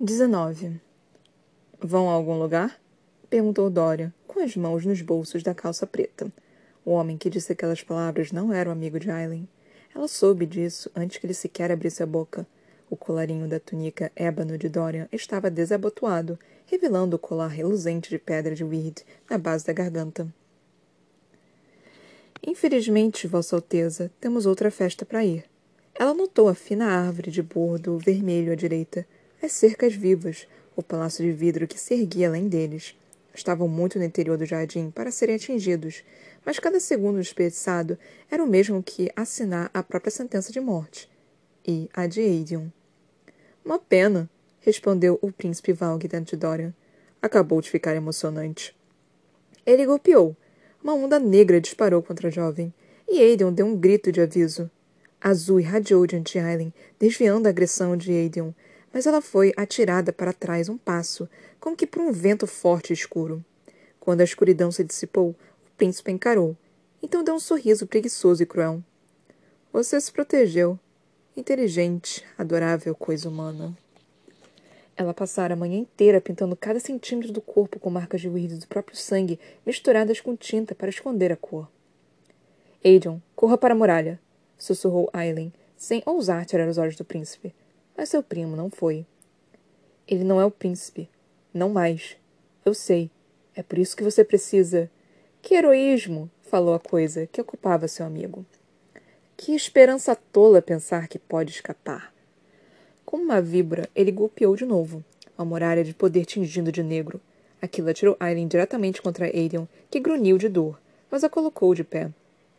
19. Vão a algum lugar? Perguntou Dorian, com as mãos nos bolsos da calça preta. O homem que disse aquelas palavras não era o amigo de Aileen. Ela soube disso antes que ele sequer abrisse a boca. O colarinho da túnica ébano de Dorian estava desabotoado, revelando o colar reluzente de pedra de Weird na base da garganta. Infelizmente, Vossa Alteza, temos outra festa para ir. Ela notou a fina árvore de bordo vermelho à direita, as cercas vivas, o palácio de vidro que se erguia além deles. Estavam muito no interior do jardim para serem atingidos, mas cada segundo desperdiçado era o mesmo que assinar a própria sentença de morte. E a de Aedion. Uma pena, respondeu o príncipe Valg dentro de Dorian. Acabou de ficar emocionante. Ele golpeou. Uma onda negra disparou contra a jovem, e Aedion deu um grito de aviso. Azul irradiou diante de Aileen, desviando a agressão de Aedion, mas ela foi atirada para trás um passo, como que por um vento forte e escuro. Quando a escuridão se dissipou, o príncipe encarou. Então deu um sorriso preguiçoso e cruel. Você se protegeu. Inteligente, adorável coisa humana. Ela passara a manhã inteira pintando cada centímetro do corpo com marcas de weird do próprio sangue, misturadas com tinta para esconder a cor. Adrian, corra para a muralha, sussurrou Aileen, sem ousar tirar os olhos do príncipe. Mas seu primo não foi. Ele não é o príncipe. Não mais. Eu sei. É por isso que você precisa. Que heroísmo! falou a coisa que ocupava seu amigo. Que esperança tola pensar que pode escapar. Como uma víbora, ele golpeou de novo, a muralha de poder tingindo de negro. Aquilo atirou Aileen diretamente contra Aiden, que grunhiu de dor, mas a colocou de pé.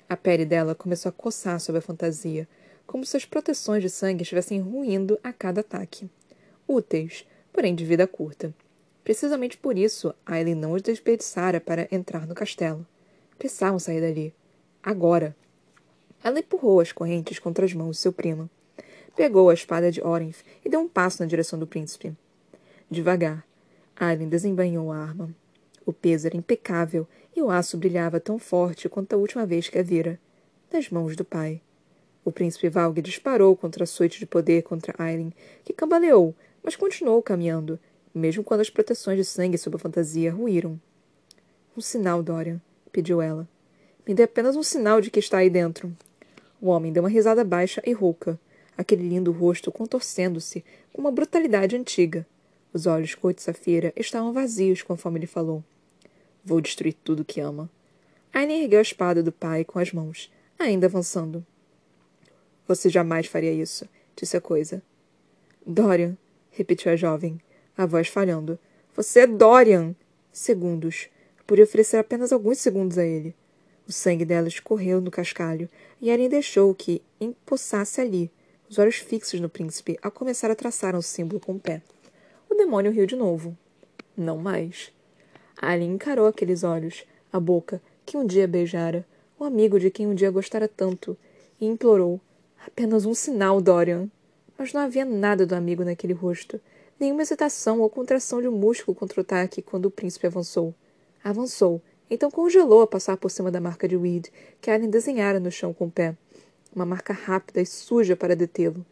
A pele dela começou a coçar sob a fantasia, como se as proteções de sangue estivessem ruindo a cada ataque. Úteis, porém de vida curta. Precisamente por isso, Aileen não os desperdiçara para entrar no castelo. Precisavam sair dali. Agora. Ela empurrou as correntes contra as mãos de seu primo. Pegou a espada de Orenf e deu um passo na direção do príncipe. Devagar, Aileen desembainhou a arma. O peso era impecável e o aço brilhava tão forte quanto a última vez que a vira. Das mãos do pai. O príncipe Valg disparou contra a suíte de poder contra Aileen, que cambaleou, mas continuou caminhando, mesmo quando as proteções de sangue sob a fantasia ruíram. Um sinal, Dorian, pediu ela. Me dê apenas um sinal de que está aí dentro. O homem deu uma risada baixa e rouca, aquele lindo rosto contorcendo-se com uma brutalidade antiga. Os olhos cor de safira estavam vazios conforme ele falou. Vou destruir tudo que ama. Aileen ergueu a espada do pai com as mãos, ainda avançando. Você jamais faria isso, disse a coisa. Dorian, repetiu a jovem, a voz falhando. Você é Dorian! Segundos. Podia oferecer apenas alguns segundos a ele. O sangue dela escorreu no cascalho, e Eren deixou que empossasse ali, os olhos fixos no príncipe, a começar a traçar um símbolo com o pé. O demônio riu de novo. Não mais. Alien encarou aqueles olhos, a boca, que um dia beijara, o amigo de quem um dia gostara tanto, e implorou: Apenas um sinal, Dorian. Mas não havia nada do amigo naquele rosto, nenhuma hesitação ou contração de um músculo contra o ataque quando o príncipe avançou. Avançou, então congelou a passar por cima da marca de Weed, que Allen desenhara no chão com o pé. Uma marca rápida e suja para detê-lo.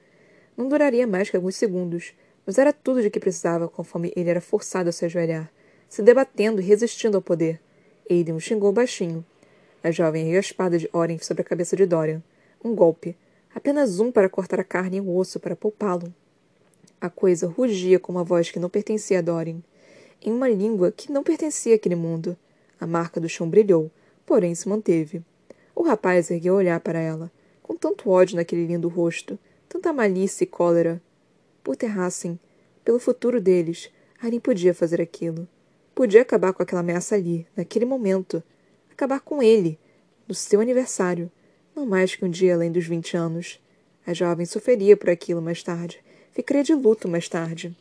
Não duraria mais que alguns segundos, mas era tudo de que precisava conforme ele era forçado a se ajoelhar, se debatendo e resistindo ao poder. Aiden o xingou baixinho. A jovem ergueu a espada de Oren sobre a cabeça de Dorian. Um golpe, Apenas um para cortar a carne e o osso para poupá-lo. A coisa rugia com uma voz que não pertencia a Dorian, em uma língua que não pertencia àquele mundo. A marca do chão brilhou, porém se manteve. O rapaz ergueu a olhar para ela, com tanto ódio naquele lindo rosto, tanta malícia e cólera. Por Terrassen, pelo futuro deles, Arin podia fazer aquilo. Podia acabar com aquela ameaça ali, naquele momento. Acabar com ele, no seu aniversário não mais que um dia além dos vinte anos. A jovem sofreria por aquilo mais tarde. Ficaria de luto mais tarde.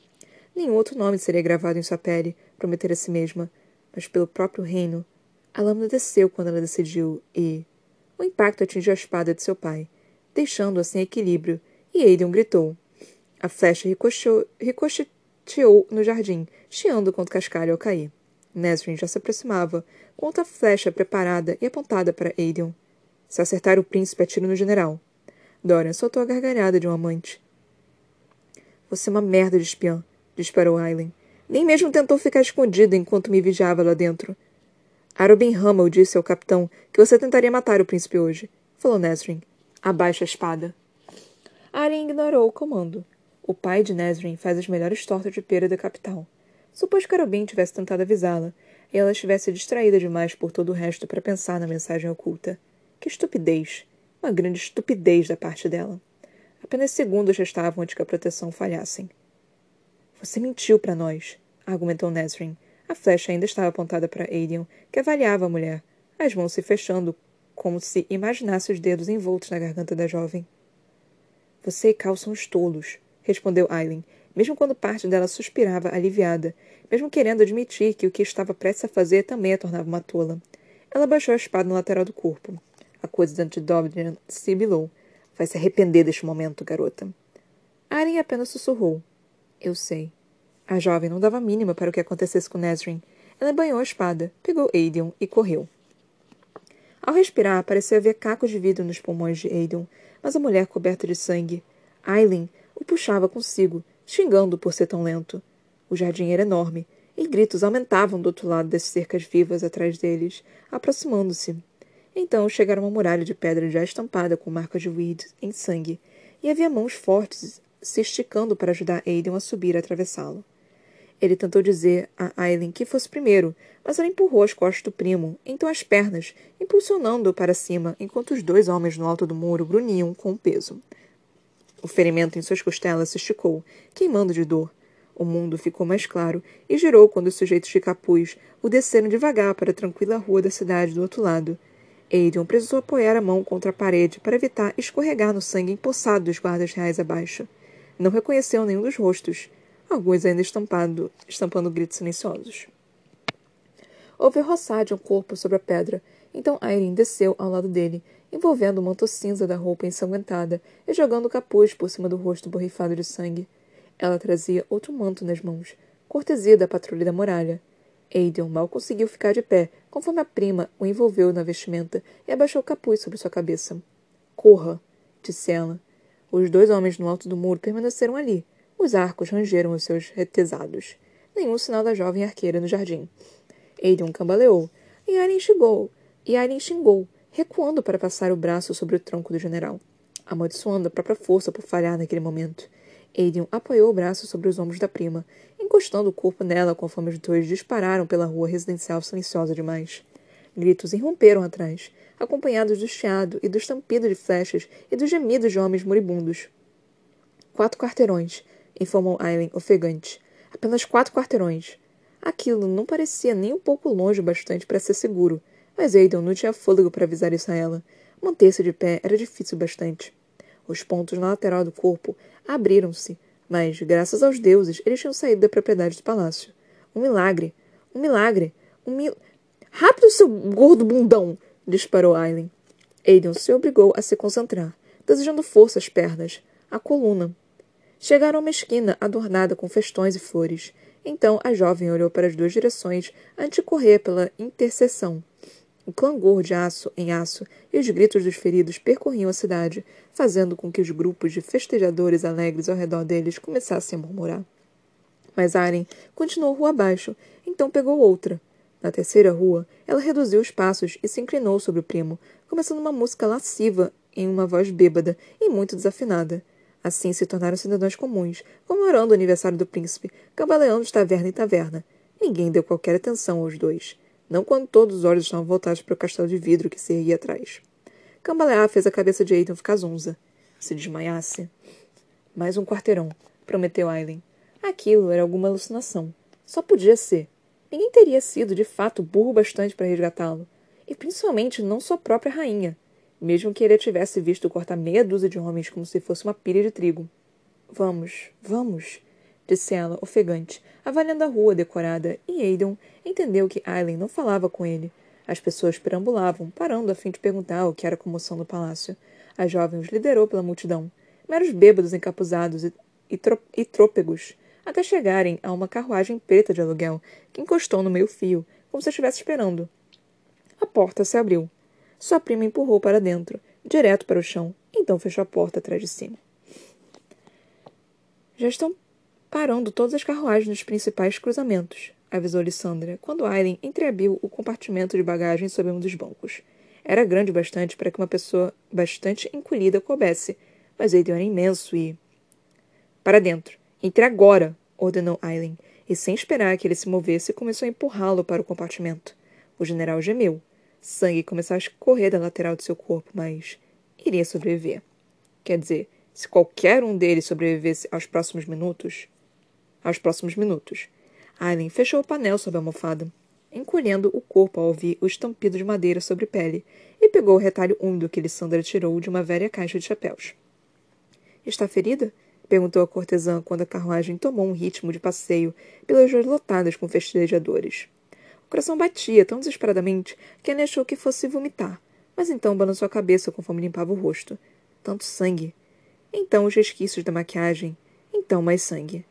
Nenhum outro nome seria gravado em sua pele, prometer a si mesma. Mas pelo próprio reino. A lâmina desceu quando ela decidiu e. O impacto atingiu a espada de seu pai, deixando-a sem equilíbrio, e Aiden gritou. A flecha ricocheteou no jardim, chiando contra o cascalho ao cair. Nesrin já se aproximava, com outra flecha preparada e apontada para Aiden. Se acertar o príncipe, atiro no general. Dorian soltou a gargalhada de um amante. Você é uma merda de espiã, disparou Aileen. Nem mesmo tentou ficar escondido enquanto me vigiava lá dentro. Arobin Hummel disse ao capitão que você tentaria matar o príncipe hoje, falou Nesrin. Abaixa a espada. Arya ignorou o comando. O pai de Nesrin faz as melhores tortas de pera da capital. Supôs que Arobin tivesse tentado avisá-la, e ela estivesse distraída demais por todo o resto para pensar na mensagem oculta. Que estupidez! Uma grande estupidez da parte dela. Apenas segundos restavam antes que a proteção falhassem. Você mentiu para nós, argumentou Nesrin. A flecha ainda estava apontada para Aiden, que avaliava a mulher, as mãos se fechando como se imaginasse os dedos envoltos na garganta da jovem. Você e Cal são os tolos, respondeu Aileen, mesmo quando parte dela suspirava aliviada, mesmo querendo admitir que o que estava prestes a fazer também a tornava uma tola. Ela baixou a espada no lateral do corpo. A coisa de Dobrin sibilou. Vai se arrepender deste momento, garota. Aren apenas sussurrou. Eu sei. A jovem não dava mínima para o que acontecesse com Nesrin. Ela banhou a espada, pegou Aedion e correu. Ao respirar, parecia haver cacos de vidro nos pulmões de Aedion, mas a mulher coberta de sangue, Aileen, o puxava consigo, xingando por ser tão lento. O jardim era enorme, e gritos aumentavam do outro lado das cercas vivas atrás deles, aproximando-se. Então chegaram a uma muralha de pedra já estampada com marcas de Weed em sangue, e havia mãos fortes se esticando para ajudar Aiden a subir e atravessá-lo. Ele tentou dizer a Aileen que fosse primeiro, mas ela empurrou as costas do primo, então as pernas, impulsionando-o para cima, enquanto os dois homens no alto do muro grunhiam com o peso. O ferimento em suas costelas se esticou, queimando de dor. O mundo ficou mais claro e girou quando os sujeitos de capuz o desceram devagar para a tranquila rua da cidade do outro lado, Aiden precisou apoiar a mão contra a parede para evitar escorregar no sangue empoçado dos guardas reais abaixo. Não reconheceu nenhum dos rostos, alguns ainda estampado, estampando gritos silenciosos. Houve roçar de um corpo sobre a pedra, então Irene desceu ao lado dele, envolvendo o manto cinza da roupa ensanguentada e jogando o capuz por cima do rosto borrifado de sangue. Ela trazia outro manto nas mãos, cortesia da patrulha da muralha. Aiden mal conseguiu ficar de pé, conforme a prima o envolveu na vestimenta e abaixou o capuz sobre sua cabeça. Corra, disse ela. Os dois homens no alto do muro permaneceram ali. Os arcos rangeram os seus retesados. Nenhum sinal da jovem arqueira no jardim. Aiden cambaleou, e Aren xingou, e Aren xingou, recuando para passar o braço sobre o tronco do general, amaldiçoando a própria força por falhar naquele momento. Aiden apoiou o braço sobre os ombros da prima, encostando o corpo nela conforme os dois dispararam pela rua residencial silenciosa demais. Gritos irromperam atrás, acompanhados do chiado e do estampido de flechas e dos gemidos de homens moribundos. Quatro quarteirões, informou Aileen, ofegante. Apenas quatro quarteirões. Aquilo não parecia nem um pouco longe o bastante para ser seguro, mas Aidan não tinha fôlego para avisar isso a ela. Manter-se de pé era difícil bastante. Os pontos na lateral do corpo abriram-se, mas, graças aos deuses, eles tinham saído da propriedade do palácio. Um milagre! Um milagre! Um mil... Rápido, seu gordo bundão! disparou Aileen. Aiden se obrigou a se concentrar, desejando força às pernas, à coluna. Chegaram a uma esquina adornada com festões e flores. Então a jovem olhou para as duas direções antes de correr pela interseção. O clangor de aço em aço e os gritos dos feridos percorriam a cidade, fazendo com que os grupos de festejadores alegres ao redor deles começassem a murmurar. Mas Aren continuou rua abaixo, então pegou outra. Na terceira rua, ela reduziu os passos e se inclinou sobre o primo, começando uma música lasciva em uma voz bêbada e muito desafinada. Assim se tornaram cidadãos comuns, comemorando o aniversário do príncipe, cambaleando de taverna em taverna. Ninguém deu qualquer atenção aos dois não quando todos os olhos estavam voltados para o castelo de vidro que se erguia atrás. Cambalear fez a cabeça de Aidan ficar zonza. Se desmaiasse. Mais um quarteirão, prometeu Aileen. Aquilo era alguma alucinação. Só podia ser. Ninguém teria sido, de fato, burro bastante para resgatá-lo. E principalmente não sua própria rainha, mesmo que ele tivesse visto cortar meia dúzia de homens como se fosse uma pilha de trigo. Vamos, vamos, disse ela, ofegante, avaliando a rua decorada, e Aidan entendeu que Aileen não falava com ele. As pessoas perambulavam, parando a fim de perguntar o que era a comoção no palácio. A jovem os liderou pela multidão, meros bêbados encapuzados e, e, e trôpegos, até chegarem a uma carruagem preta de aluguel, que encostou no meio-fio, como se estivesse esperando. A porta se abriu. Sua prima empurrou para dentro, direto para o chão, então fechou a porta atrás de si. Já estão parando todas as carruagens nos principais cruzamentos, avisou Lissandra, quando Aileen entreabriu o compartimento de bagagem sob um dos bancos. Era grande bastante para que uma pessoa bastante encolhida coubesse, mas ele era imenso e. Para dentro. Entre agora! ordenou Aileen, e sem esperar que ele se movesse, começou a empurrá-lo para o compartimento. O general gemeu. Sangue começou a escorrer da lateral de seu corpo, mas iria sobreviver. Quer dizer, se qualquer um deles sobrevivesse aos próximos minutos. Aos próximos minutos. Aileen fechou o painel sob a almofada, encolhendo o corpo ao ouvir o estampido de madeira sobre pele, e pegou o retalho úmido que Lissandra tirou de uma velha caixa de chapéus. Está ferida? perguntou a cortesã quando a carruagem tomou um ritmo de passeio pelas ruas lotadas com festejadores. O coração batia tão desesperadamente que Anne achou que fosse vomitar, mas então balançou a cabeça conforme limpava o rosto. Tanto sangue. Então os resquícios da maquiagem. Então mais sangue.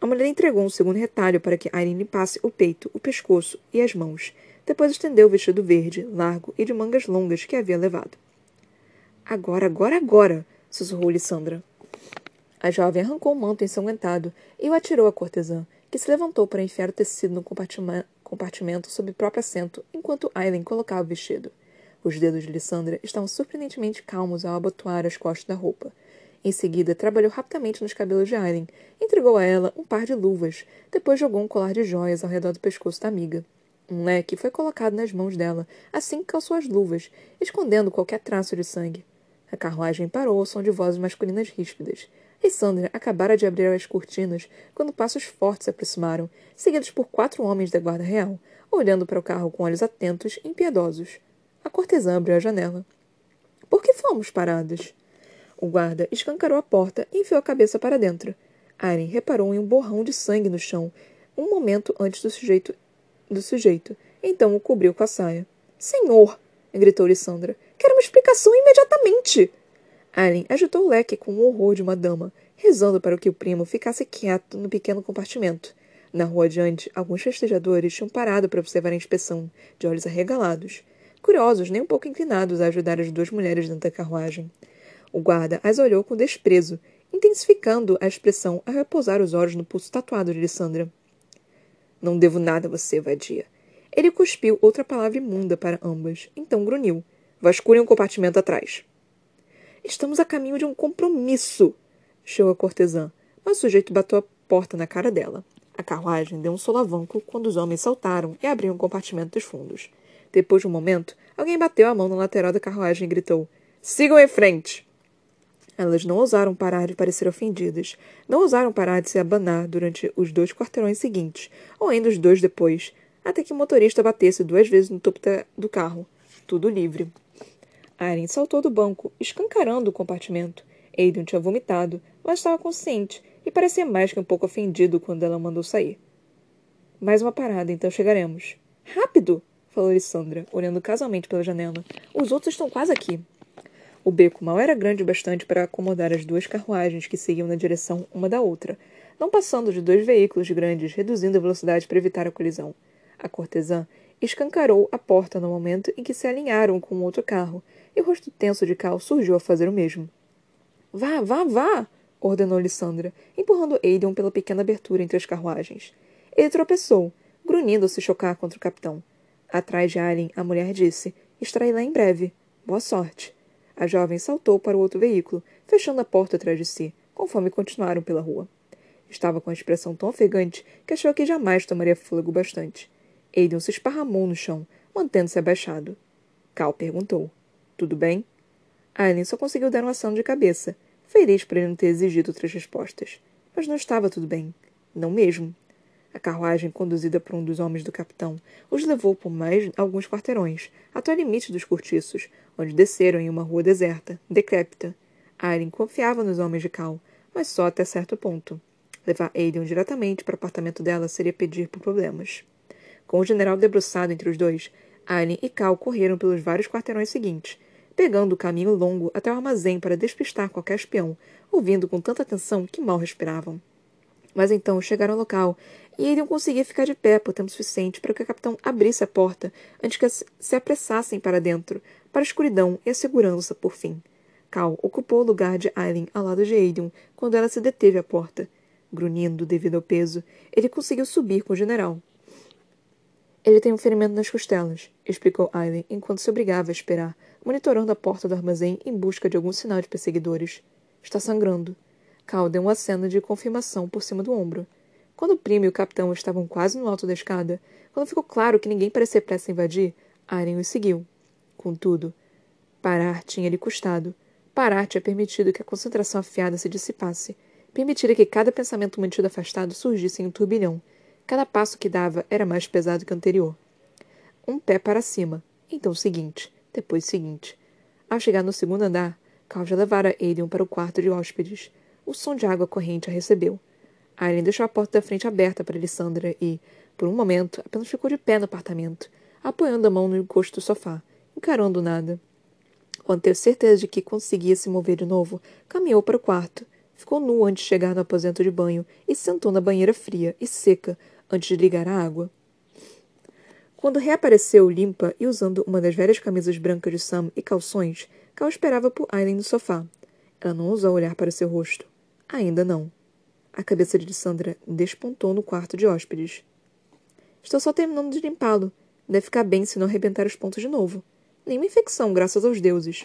A mulher entregou um segundo retalho para que Irene limpasse o peito, o pescoço e as mãos. Depois estendeu o vestido verde, largo e de mangas longas que havia levado. Agora, agora, agora! sussurrou Lissandra. A jovem arrancou o manto ensanguentado e o atirou à cortesã, que se levantou para enfiar o tecido no compartimento sob o próprio assento, enquanto Aileen colocava o vestido. Os dedos de Lissandra estavam surpreendentemente calmos ao abotoar as costas da roupa. Em seguida, trabalhou rapidamente nos cabelos de Aileen, entregou a ela um par de luvas, depois jogou um colar de joias ao redor do pescoço da amiga. Um leque foi colocado nas mãos dela, assim que calçou as luvas, escondendo qualquer traço de sangue. A carruagem parou ao som de vozes masculinas ríspidas e Sandra acabara de abrir as cortinas quando passos fortes se aproximaram, seguidos por quatro homens da guarda real, olhando para o carro com olhos atentos e impiedosos. A cortesã abriu a janela. Por que fomos paradas? O guarda escancarou a porta e enfiou a cabeça para dentro. Aren reparou em um borrão de sangue no chão, um momento antes do sujeito, do sujeito. Então o cobriu com a saia. Senhor! gritou Lissandra. Quero uma explicação imediatamente! Allen agitou o leque com o horror de uma dama, rezando para que o primo ficasse quieto no pequeno compartimento. Na rua adiante, alguns festejadores tinham parado para observar a inspeção, de olhos arregalados, curiosos, nem um pouco inclinados a ajudar as duas mulheres dentro da carruagem. O guarda as olhou com desprezo, intensificando a expressão a repousar os olhos no pulso tatuado de Lissandra. Não devo nada a você, vadia. Ele cuspiu outra palavra imunda para ambas, então grunhiu. Vasculhem um compartimento atrás. Estamos a caminho de um compromisso, chiou a cortesã, mas o sujeito bateu a porta na cara dela. A carruagem deu um solavanco quando os homens saltaram e abriram o compartimento dos fundos. Depois de um momento, alguém bateu a mão na lateral da carruagem e gritou: Sigam em frente! Elas não ousaram parar de parecer ofendidas, não ousaram parar de se abanar durante os dois quarteirões seguintes, ou ainda os dois depois, até que o motorista batesse duas vezes no topo do carro. Tudo livre. Aren saltou do banco, escancarando o compartimento. Aiden tinha vomitado, mas estava consciente e parecia mais que um pouco ofendido quando ela mandou sair. Mais uma parada, então chegaremos. Rápido! falou Lissandra, olhando casualmente pela janela. Os outros estão quase aqui. O beco mal era grande o bastante para acomodar as duas carruagens que seguiam na direção uma da outra, não passando de dois veículos grandes, reduzindo a velocidade para evitar a colisão. A cortesã escancarou a porta no momento em que se alinharam com o outro carro, e o rosto tenso de Cal surgiu a fazer o mesmo. Vá, vá, vá! ordenou Lissandra, empurrando Aiden pela pequena abertura entre as carruagens. Ele tropeçou, grunhindo ao se chocar contra o capitão. Atrás de Alien, a mulher disse: Estarei lá em breve. Boa sorte. A jovem saltou para o outro veículo, fechando a porta atrás de si, conforme continuaram pela rua. Estava com a expressão tão ofegante que achou que jamais tomaria fôlego bastante. Aiden se esparramou no chão, mantendo-se abaixado. Cal perguntou: tudo bem? Aileen só conseguiu dar uma ação de cabeça, feliz por ele não ter exigido outras respostas. Mas não estava tudo bem. Não mesmo. A carruagem, conduzida por um dos homens do capitão, os levou por mais alguns quarteirões, até o limite dos cortiços, onde desceram em uma rua deserta, decrépita. Aileen confiava nos homens de Cal, mas só até certo ponto. Levar Aiden diretamente para o apartamento dela seria pedir por problemas. Com o general debruçado entre os dois, Aileen e Cal correram pelos vários quarteirões seguintes, pegando o caminho longo até o armazém para despistar qualquer espião, ouvindo com tanta atenção que mal respiravam. Mas então chegaram ao local e iriam conseguir ficar de pé por tempo suficiente para que o capitão abrisse a porta antes que se apressassem para dentro, para a escuridão e a segurança, por fim. Cal ocupou o lugar de Aileen ao lado de Aiden quando ela se deteve à porta. Grunhindo devido ao peso, ele conseguiu subir com o general. Ele tem um ferimento nas costelas, explicou Aileen enquanto se obrigava a esperar, monitorando a porta do armazém em busca de algum sinal de perseguidores. Está sangrando. Cal deu um aceno de confirmação por cima do ombro. Quando o primo e o capitão estavam quase no alto da escada, quando ficou claro que ninguém parecia prestes a invadir, Aileen os seguiu. Contudo, parar tinha lhe custado. Parar tinha permitido que a concentração afiada se dissipasse, permitira que cada pensamento mantido afastado surgisse em um turbilhão. Cada passo que dava era mais pesado que o anterior. Um pé para cima, então o seguinte, depois o seguinte. Ao chegar no segundo andar, Cal já levara Aiden para o quarto de hóspedes. O som de água corrente a recebeu. Aileen deixou a porta da frente aberta para Lissandra e, por um momento, apenas ficou de pé no apartamento, apoiando a mão no encosto do sofá, encarando nada. Quando teve certeza de que conseguia se mover de novo, caminhou para o quarto. Ficou nu antes de chegar no aposento de banho e sentou na banheira fria e seca antes de ligar a água. Quando reapareceu limpa e usando uma das velhas camisas brancas de Sam e calções, Cal esperava por Aileen no sofá. Ela não ousou olhar para seu rosto. Ainda não. A cabeça de Sandra despontou no quarto de hóspedes. Estou só terminando de limpá-lo. Deve ficar bem se não arrebentar os pontos de novo. Nenhuma infecção, graças aos deuses.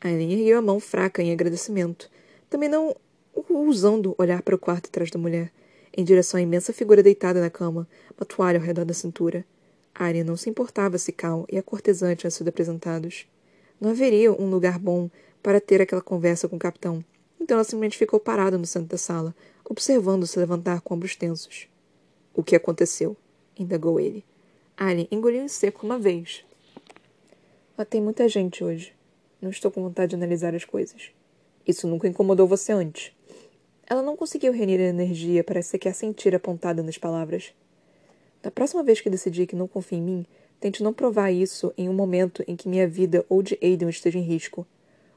Aileen ergueu a mão fraca em agradecimento, também não ousando olhar para o quarto atrás da mulher, em direção à imensa figura deitada na cama, uma toalha ao redor da cintura. Arya não se importava se Cal e a cortesã tinham sido apresentados. Não haveria um lugar bom para ter aquela conversa com o capitão, então ela simplesmente ficou parada no centro da sala, observando se levantar com ombros tensos. O que aconteceu? indagou ele. Alien engoliu em seco uma vez. Matei muita gente hoje. Não estou com vontade de analisar as coisas. Isso nunca incomodou você antes. Ela não conseguiu reunir a energia para sequer sentir a pontada nas palavras. Da próxima vez que decidir que não confia em mim, tente não provar isso em um momento em que minha vida ou de Aiden esteja em risco.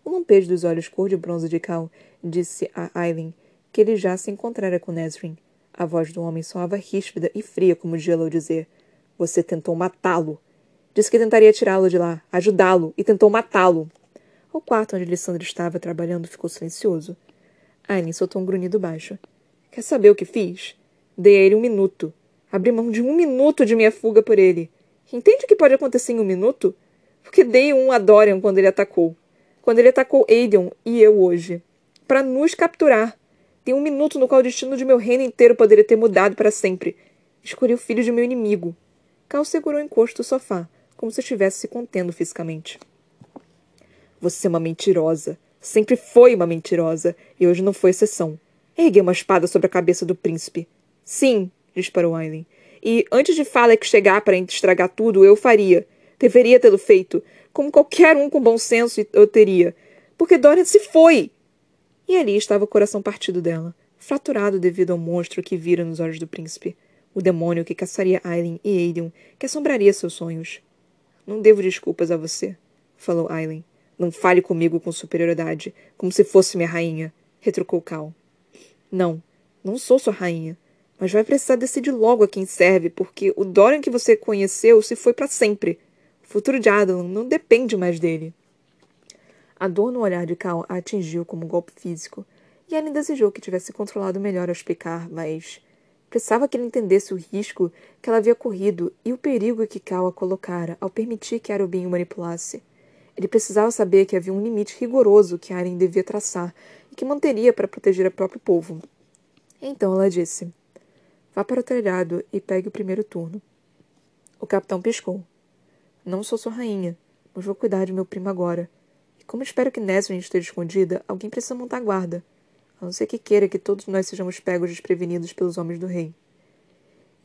Um lampejo dos olhos cor de bronze de Cal disse a Aileen que ele já se encontrara com Nesrin. A voz do homem soava ríspida e fria como gelo ao dizer: Você tentou matá-lo. Disse que tentaria tirá-lo de lá, ajudá-lo, e tentou matá-lo. O quarto onde Lissandra estava trabalhando ficou silencioso. Aileen soltou um grunhido baixo. Quer saber o que fiz? Dei a ele um minuto. Abri mão de um minuto de minha fuga por ele. Entende o que pode acontecer em um minuto? Porque dei um a Dorian quando ele atacou. Quando ele atacou Aiden e eu hoje. Para nos capturar. Tem um minuto no qual o destino de meu reino inteiro poderia ter mudado para sempre. Escolhi o filho de meu inimigo. Cal segurou o encosto do sofá, como se estivesse se contendo fisicamente. Você é uma mentirosa. Sempre foi uma mentirosa, e hoje não foi exceção. Erguei uma espada sobre a cabeça do príncipe. Sim, disparou Aileen. E antes de Falek chegar para estragar tudo, eu faria. Deveria tê-lo feito, como qualquer um com bom senso eu teria. Porque Dorian se foi. E ali estava o coração partido dela, fraturado devido ao monstro que vira nos olhos do príncipe. O demônio que caçaria Aileen e Aiden, que assombraria seus sonhos. Não devo desculpas a você, falou Aileen. Não fale comigo com superioridade, como se fosse minha rainha, retrucou Cal. Não, não sou sua rainha. Mas vai precisar decidir logo a quem serve, porque o Dorian que você conheceu se foi para sempre. O futuro de Adelan não depende mais dele. A dor no olhar de Cal a atingiu como um golpe físico, e Ellen desejou que tivesse controlado melhor ao explicar, mas precisava que ele entendesse o risco que ela havia corrido e o perigo que Cal a colocara ao permitir que Arubin o manipulasse. Ele precisava saber que havia um limite rigoroso que Aren devia traçar e que manteria para proteger o próprio povo. Então ela disse: Vá para o telhado e pegue o primeiro turno. O capitão piscou. Não sou sua rainha, mas vou cuidar de meu primo agora. Como espero que Nesrin esteja escondida, alguém precisa montar guarda. A não ser que queira que todos nós sejamos pegos desprevenidos pelos homens do rei.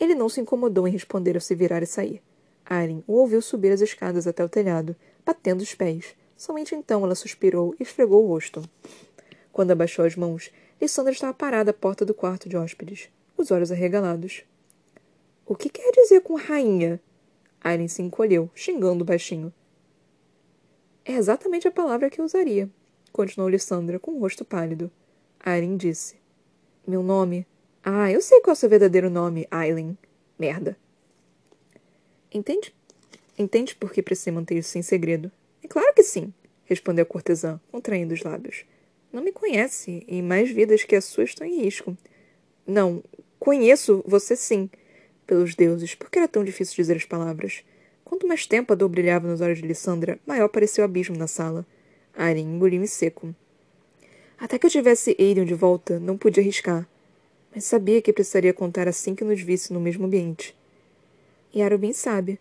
Ele não se incomodou em responder ao se virar e sair. Aileen o ouviu subir as escadas até o telhado, batendo os pés. Somente então ela suspirou e esfregou o rosto. Quando abaixou as mãos, Lissandra estava parada à porta do quarto de hóspedes, os olhos arregalados. O que quer dizer com rainha? Aileen se encolheu, xingando baixinho. É exatamente a palavra que eu usaria, continuou Lissandra com o rosto pálido. Aileen disse. Meu nome. Ah, eu sei qual é o seu verdadeiro nome, Aileen. Merda. Entende? Entende por que precisei manter isso em segredo? É claro que sim, respondeu a cortesã, contraindo os lábios. Não me conhece, e mais vidas que a sua estão em risco. Não, conheço você sim. Pelos deuses, por que era tão difícil dizer as palavras? Quanto mais tempo a dor brilhava nos olhos de Lissandra, maior pareceu o abismo na sala. Aileen engoliu em seco. Até que eu tivesse Aiden de volta, não podia arriscar. Mas sabia que precisaria contar assim que nos visse no mesmo ambiente. E Arubin sabe.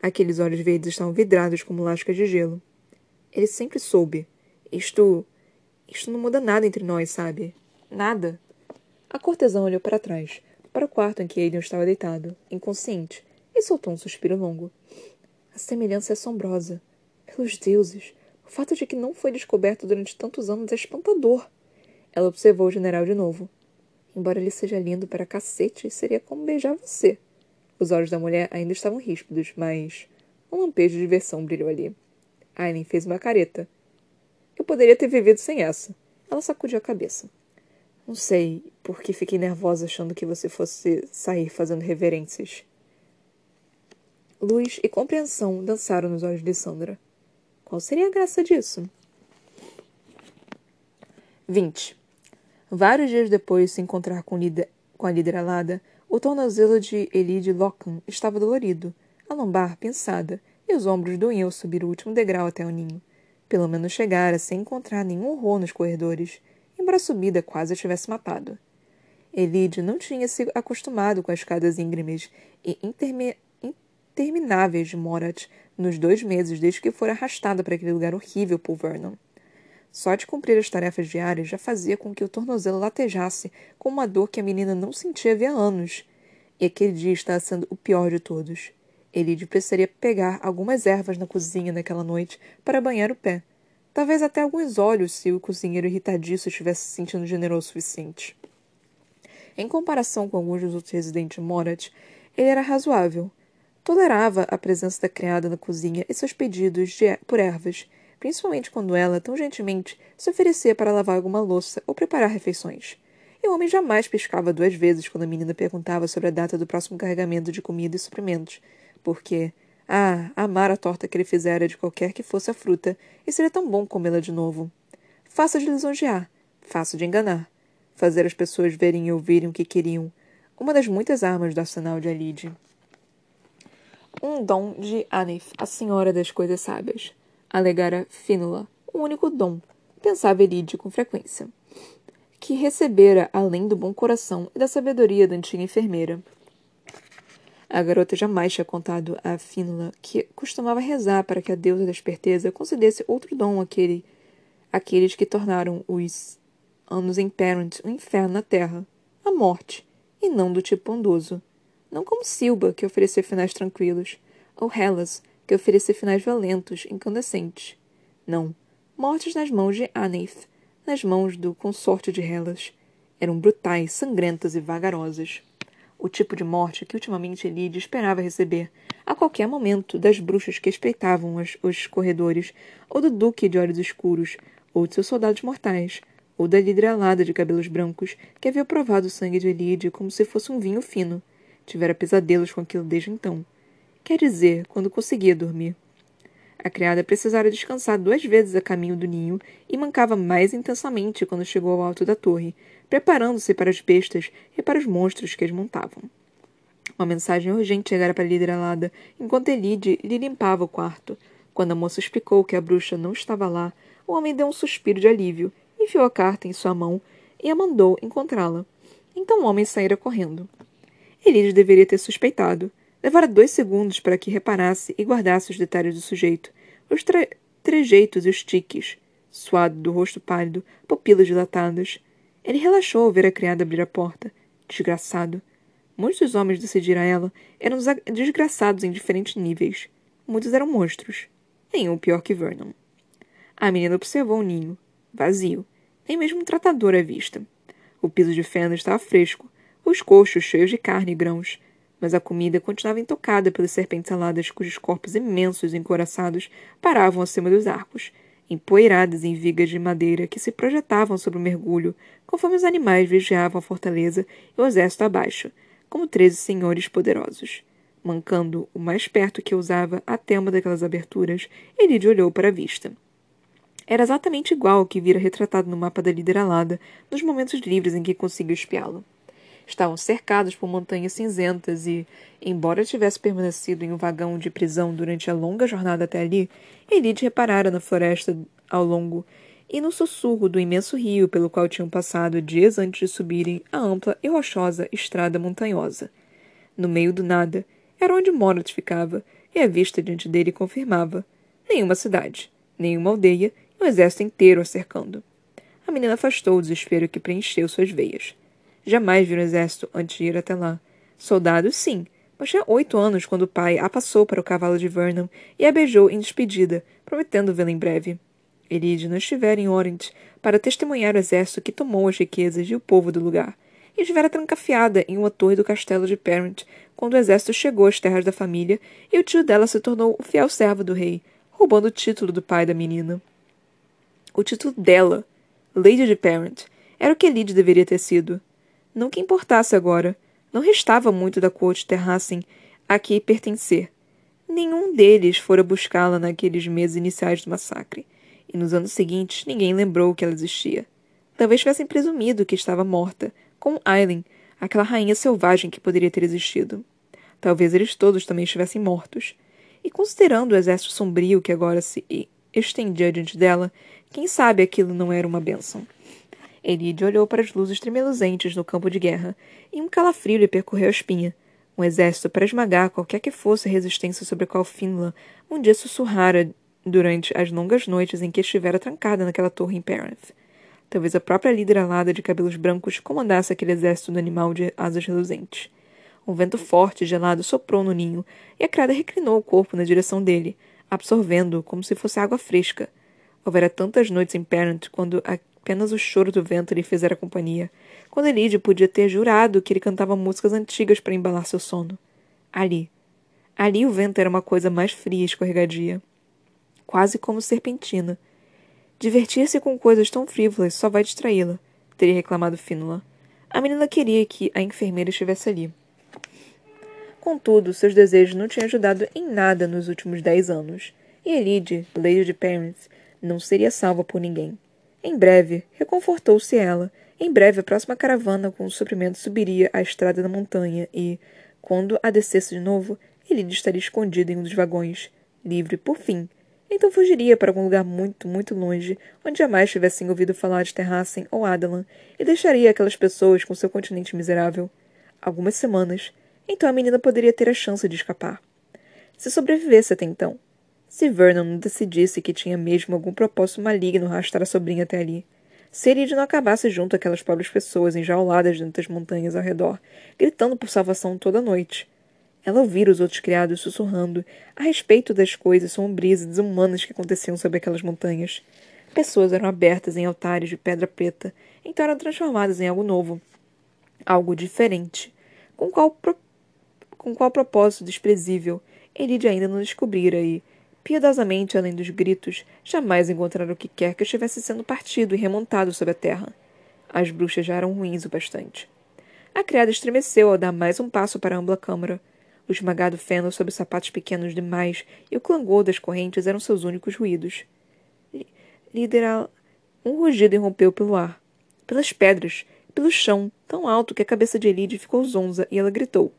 Aqueles olhos verdes estavam vidrados como lascas de gelo. Ele sempre soube. Isto. Isto não muda nada entre nós, sabe? Nada. A cortesã olhou para trás, para o quarto em que Aiden estava deitado, inconsciente, e soltou um suspiro longo. A semelhança é assombrosa. Pelos deuses, o fato de que não foi descoberto durante tantos anos é espantador. Ela observou o general de novo. Embora ele seja lindo para cacete, seria como beijar você. Os olhos da mulher ainda estavam ríspidos, mas um lampejo de diversão brilhou ali. Aileen fez uma careta. Eu poderia ter vivido sem essa. Ela sacudiu a cabeça. Não sei, porque fiquei nervosa achando que você fosse sair fazendo reverências. Luz e compreensão dançaram nos olhos de Sandra. Qual seria a graça disso? 20. Vários dias depois de se encontrar com, com a líder alada, o tornozelo de Elide Lockham estava dolorido, a lombar pensada, e os ombros doíam subir o último degrau até o ninho. Pelo menos chegara sem encontrar nenhum horror nos corredores embora a subida quase a tivesse matado. Elide não tinha se acostumado com as escadas íngremes e intermináveis de Morat nos dois meses desde que fora arrastada para aquele lugar horrível por Vernon. Só de cumprir as tarefas diárias já fazia com que o tornozelo latejasse com uma dor que a menina não sentia havia anos. E aquele dia estava sendo o pior de todos. Elide precisaria pegar algumas ervas na cozinha naquela noite para banhar o pé, Talvez até alguns olhos se o cozinheiro irritadiço estivesse se sentindo generoso o suficiente. Em comparação com alguns dos outros residentes de Morat, ele era razoável. Tolerava a presença da criada na cozinha e seus pedidos de, por ervas, principalmente quando ela, tão gentilmente, se oferecia para lavar alguma louça ou preparar refeições. E o homem jamais piscava duas vezes quando a menina perguntava sobre a data do próximo carregamento de comida e suprimentos, porque, ah, amar a torta que ele fizera de qualquer que fosse a fruta, e seria tão bom comê-la de novo. Fácil de lisonjear, fácil de enganar. Fazer as pessoas verem e ouvirem o que queriam. Uma das muitas armas do arsenal de Alide. Um dom de Anif, a senhora das coisas sábias. Alegara Fínula, o único dom, pensava Elide com frequência. Que recebera além do bom coração e da sabedoria da antiga enfermeira. A garota jamais tinha contado a Fínula que costumava rezar para que a deusa da esperteza concedesse outro dom àquele, àqueles que tornaram os anos em Parent um inferno na Terra, a morte, e não do tipo bondoso. Não como Silba, que oferecia finais tranquilos, ou Hellas, que oferecia finais violentos, incandescentes. Não, mortes nas mãos de Aneith, nas mãos do consorte de Hellas. Eram brutais, sangrentas e vagarosas o tipo de morte que ultimamente Elide esperava receber, a qualquer momento, das bruxas que espreitavam os, corredores, ou do duque de olhos escuros, ou de seus soldados mortais, ou da líder alada de cabelos brancos, que havia provado o sangue de Elide como se fosse um vinho fino. Tivera pesadelos com aquilo desde então. Quer dizer, quando conseguia dormir. A criada precisara descansar duas vezes a caminho do ninho e mancava mais intensamente quando chegou ao alto da torre, preparando-se para as bestas e para os monstros que as montavam. Uma mensagem urgente chegara para a líder alada, enquanto Elide lhe limpava o quarto. Quando a moça explicou que a bruxa não estava lá, o homem deu um suspiro de alívio, enfiou a carta em sua mão e a mandou encontrá-la. Então o homem saíra correndo. Elide deveria ter suspeitado. Levara dois segundos para que reparasse e guardasse os detalhes do sujeito, os tre trejeitos e os tiques. Suado do rosto pálido, pupilas dilatadas. Ele relaxou ao ver a criada abrir a porta. Desgraçado. Muitos dos homens decidiram a ela eram desgraçados em diferentes níveis. Muitos eram monstros. Nenhum pior que Vernon. A menina observou o ninho. Vazio. Nem mesmo um tratador à vista. O piso de feno estava fresco, os coxos cheios de carne e grãos, mas a comida continuava intocada pelas serpentes aladas cujos corpos imensos e encoraçados paravam acima dos arcos, empoeiradas em vigas de madeira que se projetavam sobre o mergulho, conforme os animais vigiavam a fortaleza e o exército abaixo, como treze senhores poderosos. Mancando o mais perto que usava até uma daquelas aberturas, Elide olhou para a vista. Era exatamente igual ao que vira retratado no mapa da líder alada, nos momentos livres em que conseguiu espiá-lo. Estavam cercados por montanhas cinzentas e, embora tivesse permanecido em um vagão de prisão durante a longa jornada até ali, Elide reparara na floresta ao longo e no sussurro do imenso rio pelo qual tinham passado dias antes de subirem a ampla e rochosa estrada montanhosa. No meio do nada, era onde Morat ficava, e a vista diante dele confirmava. Nenhuma cidade, nenhuma aldeia e um exército inteiro a cercando. A menina afastou o desespero que preencheu suas veias. Jamais viu um exército antes de ir até lá. Soldados, sim, mas tinha oito anos quando o pai a passou para o cavalo de Vernon e a beijou em despedida, prometendo vê-la em breve. Elide não estivera em Orient para testemunhar o exército que tomou as riquezas e o povo do lugar, e estivera trancafiada em uma torre do castelo de Parent quando o exército chegou às terras da família e o tio dela se tornou o fiel servo do rei, roubando o título do pai da menina. O título dela, Lady de Parent, era o que Elide deveria ter sido. Não que importasse agora. Não restava muito da corte Terrassen a que pertencer. Nenhum deles fora buscá-la naqueles meses iniciais do massacre e nos anos seguintes ninguém lembrou que ela existia. Talvez tivessem presumido que estava morta, como Aileen, aquela rainha selvagem que poderia ter existido. Talvez eles todos também estivessem mortos. E considerando o exército sombrio que agora se estendia diante dela, quem sabe aquilo não era uma bênção. Elide olhou para as luzes tremeluzentes no campo de guerra, e um calafrio lhe percorreu a espinha. Um exército para esmagar qualquer que fosse a resistência sobre a qual Finla um dia sussurrara durante as longas noites em que estivera trancada naquela torre em Parenth. Talvez a própria líder alada de cabelos brancos comandasse aquele exército do animal de asas reluzentes. Um vento forte e gelado soprou no ninho, e a criada reclinou o corpo na direção dele, absorvendo-o como se fosse água fresca. Houvera tantas noites em Parent quando apenas o choro do vento lhe fizera companhia, quando Elide podia ter jurado que ele cantava músicas antigas para embalar seu sono. Ali. Ali o vento era uma coisa mais fria e escorregadia quase como serpentina. Divertir-se com coisas tão frívolas só vai distraí-la, teria reclamado Fínula. A menina queria que a enfermeira estivesse ali. Contudo, seus desejos não tinham ajudado em nada nos últimos dez anos, e Elide, Lady de Parents, não seria salva por ninguém. Em breve, reconfortou-se ela. Em breve, a próxima caravana com o suprimento subiria a estrada da montanha e, quando a descesse de novo, Elide estaria escondida em um dos vagões, livre, por fim, então fugiria para algum lugar muito, muito longe, onde jamais tivessem ouvido falar de Terrassen ou Adalan, e deixaria aquelas pessoas com seu continente miserável. Algumas semanas. Então a menina poderia ter a chance de escapar. Se sobrevivesse até então. Se Vernon não decidisse que tinha mesmo algum propósito maligno arrastar a sobrinha até ali. Se Erid não acabasse junto àquelas pobres pessoas enjauladas dentro das montanhas ao redor, gritando por salvação toda noite. Ela ouvira os outros criados sussurrando a respeito das coisas sombrias e desumanas que aconteciam sobre aquelas montanhas. Pessoas eram abertas em altares de pedra preta, então eram transformadas em algo novo, algo diferente. Com qual, pro... com qual propósito desprezível, Elide ainda não descobrira e, piedosamente além dos gritos, jamais encontrara o que quer que estivesse sendo partido e remontado sobre a terra. As bruxas já eram ruins o bastante. A criada estremeceu ao dar mais um passo para a ampla câmara o esmagado feno sob os sapatos pequenos demais e o clangor das correntes eram seus únicos ruídos. Líder, um rugido irrompeu pelo ar, pelas pedras, pelo chão, tão alto que a cabeça de Elide ficou zonza e ela gritou.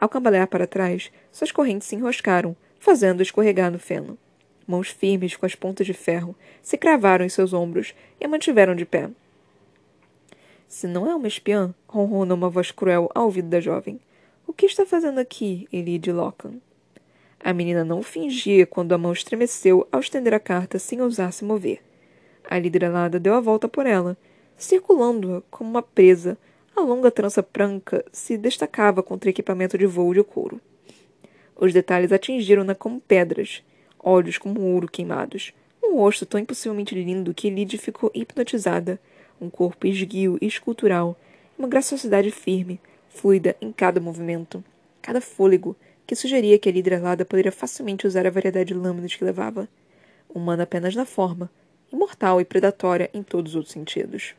Ao cambalear para trás, suas correntes se enroscaram, fazendo escorregar no feno. Mãos firmes com as pontas de ferro se cravaram em seus ombros e a mantiveram de pé. Se não é uma espiã, ronronou uma voz cruel ao ouvido da jovem. O que está fazendo aqui, Elide Lockham? A menina não fingia quando a mão estremeceu ao estender a carta sem ousar se mover. A líder alada deu a volta por ela, circulando-a como uma presa. A longa trança branca se destacava contra equipamento de voo de couro. Os detalhes atingiram-na como pedras, olhos como ouro queimados, um rosto tão impossivelmente lindo que Elide ficou hipnotizada, um corpo esguio e escultural, uma graciosidade firme, fluida em cada movimento, cada fôlego, que sugeria que a líder alada poderia facilmente usar a variedade de lâminas que levava. Humana apenas na forma, imortal e predatória em todos os outros sentidos.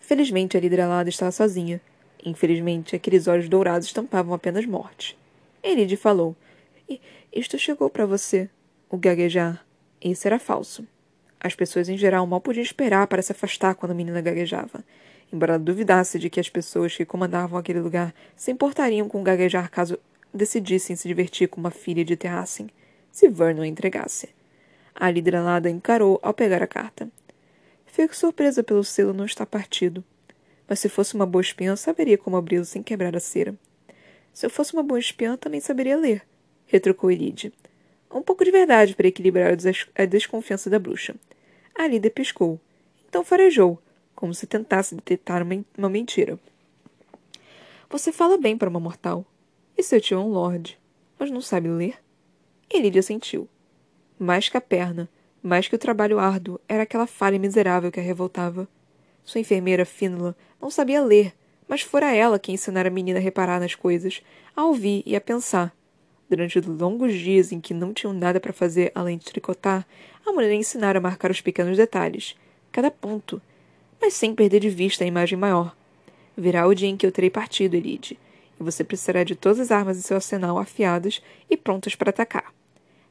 Felizmente, a líder alada estava sozinha. Infelizmente, aqueles olhos dourados estampavam apenas morte. Elide falou. Isto chegou para você. O gaguejar. Isso era falso. As pessoas em geral mal podiam esperar para se afastar quando a menina gaguejava. embora duvidasse de que as pessoas que comandavam aquele lugar se importariam com gaguejar caso decidissem se divertir com uma filha de Terracem, se Vernon a entregasse. A líder alada encarou ao pegar a carta. Fico surpresa pelo selo não estar partido. Mas se fosse uma boa espiã, saberia como abri-lo sem quebrar a cera. Se eu fosse uma boa espiã, também saberia ler, retrucou Elide. Um pouco de verdade para equilibrar a desconfiança da bruxa. A líder piscou. Então farejou, como se tentasse detectar uma mentira. Você fala bem para uma mortal. E seu tio é um lorde, mas não sabe ler? Elide assentiu. Mais que a perna, mais que o trabalho árduo, era aquela falha miserável que a revoltava. Sua enfermeira Fínula não sabia ler, mas fora ela quem ensinara a menina a reparar nas coisas, a ouvir e a pensar. Durante os longos dias em que não tinham nada para fazer além de tricotar, a mulher ensinara a marcar os pequenos detalhes, cada ponto, mas sem perder de vista a imagem maior. Virá o dia em que eu terei partido, Elide, e você precisará de todas as armas em seu arsenal afiadas e prontas para atacar.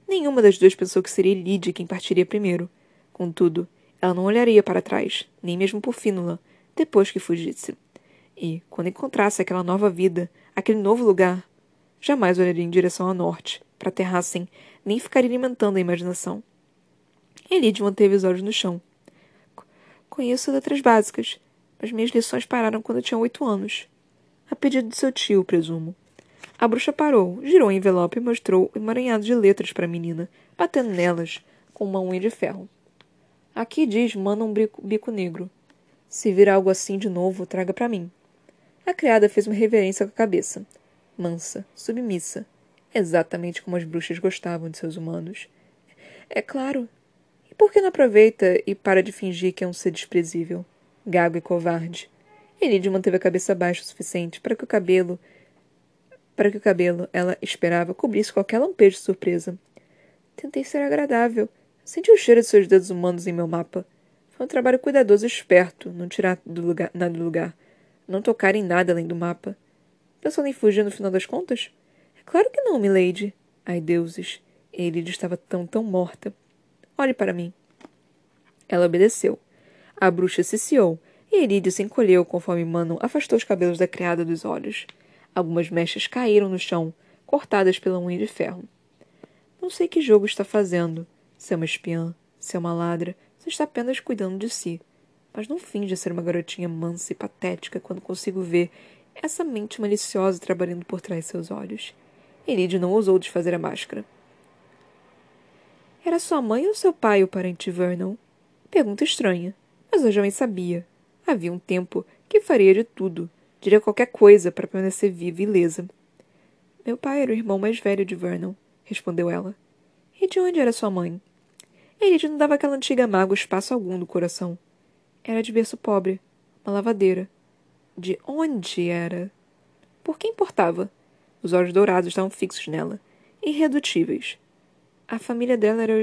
Nenhuma das duas pensou que seria Lydie quem partiria primeiro. Contudo, ela não olharia para trás, nem mesmo por Fínula, depois que fugisse. E, quando encontrasse aquela nova vida, aquele novo lugar, jamais olharia em direção ao norte, para Terrassen, nem ficaria alimentando a imaginação. Elide manteve os olhos no chão. Conheço letras básicas, mas minhas lições pararam quando eu tinha oito anos. A pedido de seu tio, presumo. A bruxa parou, girou o envelope e mostrou o emaranhado de letras para a menina, batendo nelas com uma unha de ferro. Aqui diz manda um bico, bico negro. Se vir algo assim de novo, traga para mim. A criada fez uma reverência com a cabeça. Mansa, submissa. Exatamente como as bruxas gostavam de seus humanos. É claro. E por que não aproveita e para de fingir que é um ser desprezível? Gago e covarde. Elide manteve a cabeça baixa o suficiente para que o cabelo para que o cabelo, ela esperava, cobrisse qualquer lampejo de surpresa. Tentei ser agradável. Senti o cheiro de seus dedos humanos em meu mapa. Foi um trabalho cuidadoso e esperto, não tirar do lugar, nada do lugar. Não tocar em nada além do mapa. Pensando em fugir no final das contas? É claro que não, milady. Ai, deuses. Elide estava tão, tão morta. Olhe para mim. Ela obedeceu. A bruxa ciciou, e Elide se encolheu conforme Manon afastou os cabelos da criada dos olhos. Algumas mechas caíram no chão, cortadas pela unha de ferro. Não sei que jogo está fazendo. Se é uma espiã, se é uma ladra, se está apenas cuidando de si. Mas não finge ser uma garotinha mansa e patética quando consigo ver essa mente maliciosa trabalhando por trás de seus olhos. Elide não ousou desfazer a máscara. Era sua mãe ou seu pai o parente Vernon? Pergunta estranha, mas a jovem sabia. Havia um tempo que faria de tudo Diria qualquer coisa para permanecer viva e ilesa. Meu pai era o irmão mais velho de Vernon, respondeu ela. E de onde era sua mãe? Ele não dava aquela antiga mágoa espaço algum no coração. Era de berço pobre, uma lavadeira. De onde era? Por que importava? Os olhos dourados estavam fixos nela, irredutíveis. A família dela era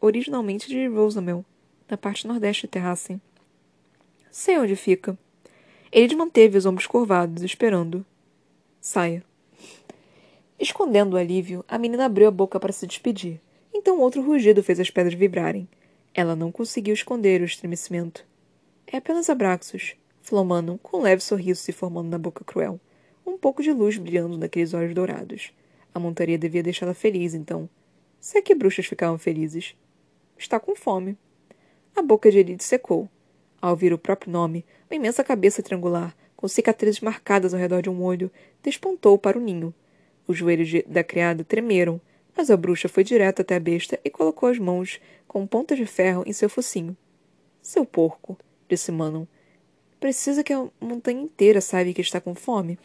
originalmente de Rosamel, na parte nordeste de Terrassen. Sei onde fica. Ele manteve os ombros curvados, esperando. Saia. Escondendo o alívio, a menina abriu a boca para se despedir. Então outro rugido fez as pedras vibrarem. Ela não conseguiu esconder o estremecimento. É apenas Abraxos, falou Manon, com um leve sorriso se formando na boca cruel. Um pouco de luz brilhando naqueles olhos dourados. A montaria devia deixá-la feliz, então. Se é que bruxas ficavam felizes. Está com fome. A boca de Elite secou. Ao ouvir o próprio nome, uma imensa cabeça triangular, com cicatrizes marcadas ao redor de um olho, despontou para o ninho. Os joelhos de, da criada tremeram, mas a bruxa foi direto até a besta e colocou as mãos com pontas de ferro em seu focinho. Seu porco, disse Manon. Precisa que a montanha inteira saiba que está com fome.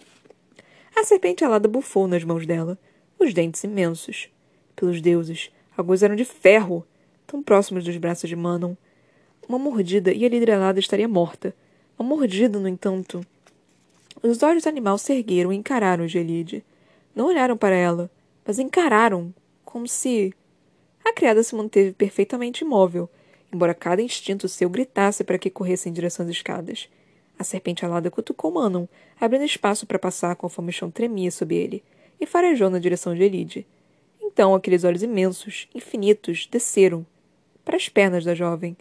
A serpente alada bufou nas mãos dela, os dentes imensos. Pelos deuses, alguns eram de ferro, tão próximos dos braços de Manon uma mordida e a lideralada estaria morta. Uma mordida, no entanto. Os olhos do animal se ergueram e encararam Gelide. Não olharam para ela, mas encararam, como se. A criada se manteve perfeitamente imóvel, embora cada instinto seu gritasse para que corresse em direção às escadas. A serpente alada cutucou Manon, abrindo espaço para passar conforme o chão tremia sob ele, e farejou na direção de Elide. Então aqueles olhos imensos, infinitos, desceram para as pernas da jovem.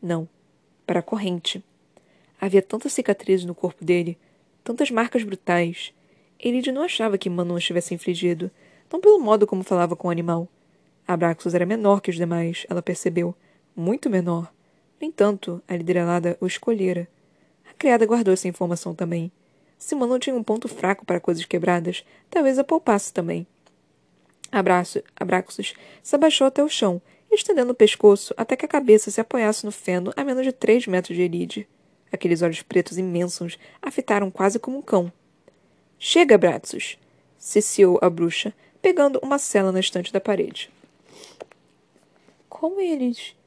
Não, para a corrente. Havia tantas cicatrizes no corpo dele, tantas marcas brutais. Elide não achava que Manon estivesse infligido, não pelo modo como falava com o animal. Abraxos era menor que os demais, ela percebeu. Muito menor. No entanto, a lideralada o escolhera. A criada guardou essa informação também. Manon tinha um ponto fraco para coisas quebradas, talvez a poupasse também. Abraço, Abraxos se abaixou até o chão, estendendo o pescoço até que a cabeça se apoiasse no feno a menos de três metros de Elide. Aqueles olhos pretos imensos a fitaram quase como um cão. Chega, Abraxos! ciciou a bruxa, pegando uma cela na estante da parede. Como eles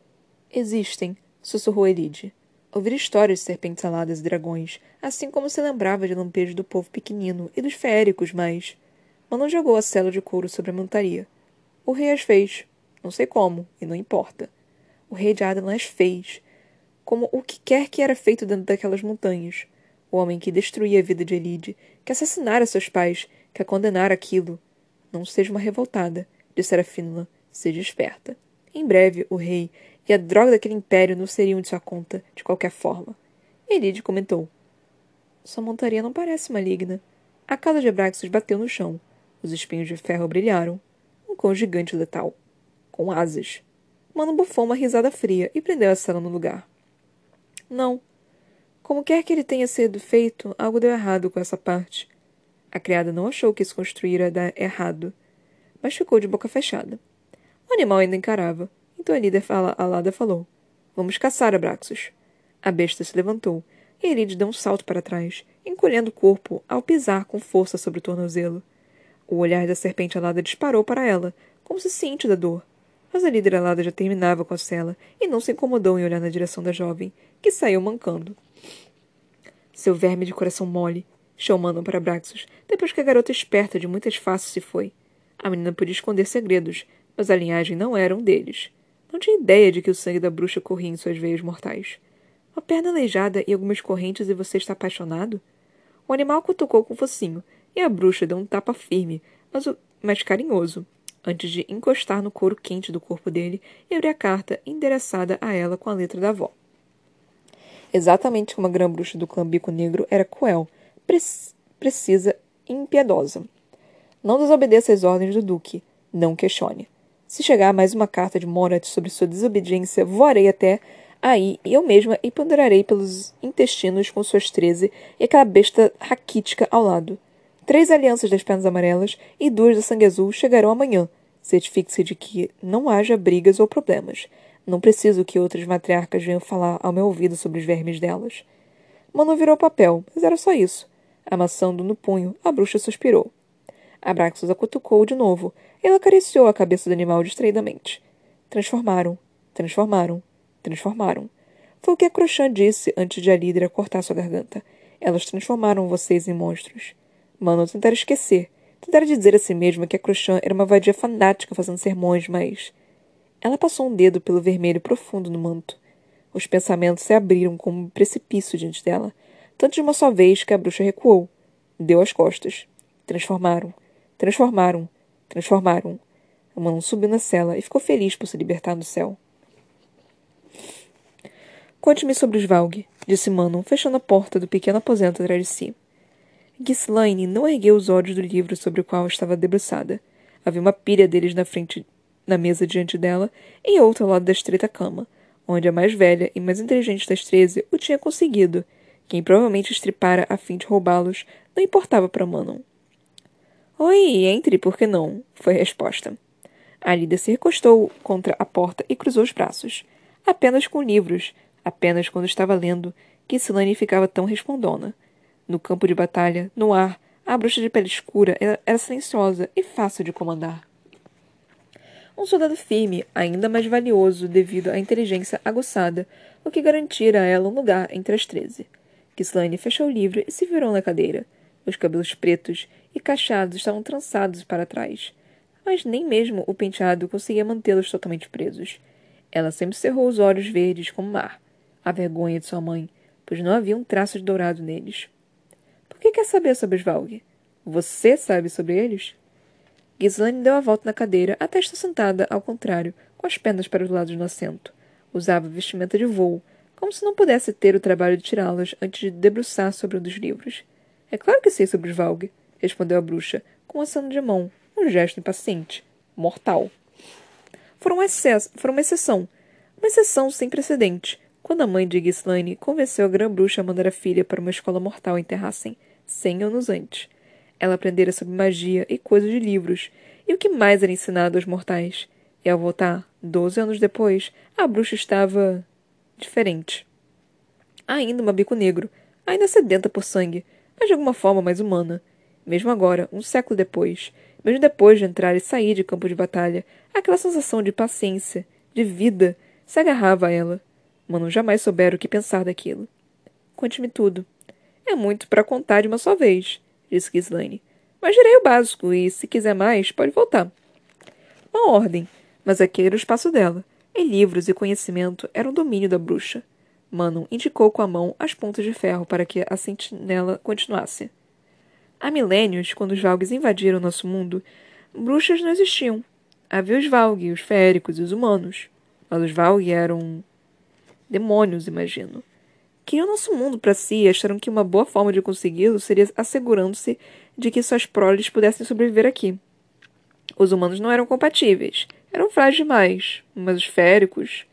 existem? sussurrou Elide. Ouvir histórias de serpentes aladas e dragões, assim como se lembrava de lampejos do povo pequenino e dos feéricos, mas. Manon jogou a cela de couro sobre a montaria. O rei as fez. Não sei como, e não importa. O rei de Adelan as fez. Como o que quer que era feito dentro daquelas montanhas. O homem que destruía a vida de Elide, que assassinara seus pais, que a condenara aquilo. Não seja uma revoltada, dissera Fínula. Seja esperta. Em breve, o rei e a droga daquele império não seriam de sua conta, de qualquer forma. Elide comentou. Sua montaria não parece maligna. A casa de Abraxas bateu no chão. Os espinhos de ferro brilharam. Um cão gigante letal. Com asas. Mano bufou uma risada fria e prendeu a cela no lugar. Não. Como quer que ele tenha sido feito, algo deu errado com essa parte. A criada não achou que isso construíra dar errado, mas ficou de boca fechada. O animal ainda encarava. Então a líder fala, alada falou: Vamos caçar, Abraxos. A besta se levantou e Elide deu um salto para trás, encolhendo o corpo ao pisar com força sobre o tornozelo. O olhar da serpente alada disparou para ela, como se ciente da dor. Mas a líder alada já terminava com a cela e não se incomodou em olhar na direção da jovem, que saiu mancando. Seu verme de coração mole, chamando para Abraxos, depois que a garota esperta de muitas faces se foi. A menina podia esconder segredos, mas a linhagem não era um deles. Não tinha ideia de que o sangue da bruxa corria em suas veias mortais. Uma perna aleijada e algumas correntes e você está apaixonado? O animal cutucou com o focinho, e a bruxa deu um tapa firme, mas, o... carinhoso, antes de encostar no couro quente do corpo dele e abrir a carta endereçada a ela com a letra da avó. Exatamente como a grã-bruxa do clã Bico Negro era cruel, precisa e impiedosa. Não desobedeça às ordens do Duque. Não questione. Se chegar mais uma carta de Morat sobre sua desobediência, voarei até aí eu mesma e ponderarei pelos intestinos com suas treze e aquela besta raquítica ao lado. Três alianças das pernas amarelas e duas da sangue azul chegarão amanhã. Certifique-se de que não haja brigas ou problemas. Não preciso que outras matriarcas venham falar ao meu ouvido sobre os vermes delas. Mano virou papel, mas era só isso. Amassando no punho, a bruxa suspirou. Abraxos a cutucou de novo, ela acariciou a cabeça do animal distraidamente. Transformaram, transformaram, transformaram. Foi o que a Crochã disse antes de a líder cortar sua garganta. Elas transformaram vocês em monstros. Mano tentara esquecer. Tentara dizer a si mesma que a Crochã era uma vadia fanática fazendo sermões, mas. Ela passou um dedo pelo vermelho profundo no manto. Os pensamentos se abriram como um precipício diante dela, tanto de uma só vez que a bruxa recuou. Deu as costas. Transformaram. Transformaram. Transformaram. A mão subiu na cela e ficou feliz por se libertar no céu. Conte-me sobre os Valg, disse Manon, fechando a porta do pequeno aposento atrás de si. Ghislaine não ergueu os olhos do livro sobre o qual estava debruçada. Havia uma pilha deles na frente na mesa diante dela e outra ao lado da estreita cama, onde a mais velha e mais inteligente das treze o tinha conseguido. Quem provavelmente estripara a fim de roubá-los não importava para Manon. Oi, entre, por que não? Foi a resposta. A Lida se recostou contra a porta e cruzou os braços. Apenas com livros, apenas quando estava lendo, que Silane ficava tão respondona. No campo de batalha, no ar, a bruxa de pele escura era silenciosa e fácil de comandar. Um soldado firme, ainda mais valioso devido à inteligência aguçada, o que garantira a ela um lugar entre as treze. Kislane fechou o livro e se virou na cadeira. Os cabelos pretos e cacheados estavam trançados para trás, mas nem mesmo o penteado conseguia mantê-los totalmente presos. Ela sempre cerrou os olhos verdes como mar, a vergonha de sua mãe, pois não havia um traço de dourado neles. Por que quer saber sobre os Valg? Você sabe sobre eles? Ghislaine deu a volta na cadeira até estar sentada ao contrário, com as pernas para os lados no assento. Usava vestimenta de voo, como se não pudesse ter o trabalho de tirá-las antes de debruçar sobre um dos livros. É claro que sei sobre os Valg, respondeu a bruxa, com um aceno de mão, um gesto impaciente. Mortal. Foram, um excesso, foram uma exceção. Uma exceção sem precedente, quando a mãe de Ghislaine convenceu a grã-bruxa a mandar a filha para uma escola mortal em Terrassen, cem anos antes. Ela aprendera sobre magia e coisas de livros, e o que mais era ensinado aos mortais. E ao voltar, doze anos depois, a bruxa estava. diferente. Ainda uma bico negro, ainda sedenta por sangue, mas de alguma forma mais humana. Mesmo agora, um século depois, mesmo depois de entrar e sair de campo de batalha, aquela sensação de paciência, de vida, se agarrava a ela. Mano jamais soubera o que pensar daquilo. Conte-me tudo. É muito para contar de uma só vez, disse Ghislaine. Mas direi o básico e, se quiser mais, pode voltar. Uma ordem, mas aquele era o espaço dela. E livros e conhecimento eram domínio da bruxa. Manon indicou com a mão as pontas de ferro para que a sentinela continuasse. Há milênios, quando os Valgues invadiram nosso mundo, bruxas não existiam. Havia os Valg, os féricos e os humanos. Mas os Valg eram demônios, imagino queriam nosso mundo para si e acharam que uma boa forma de consegui-lo seria assegurando-se de que suas proles pudessem sobreviver aqui. Os humanos não eram compatíveis, eram frágeis demais, mas os féricos.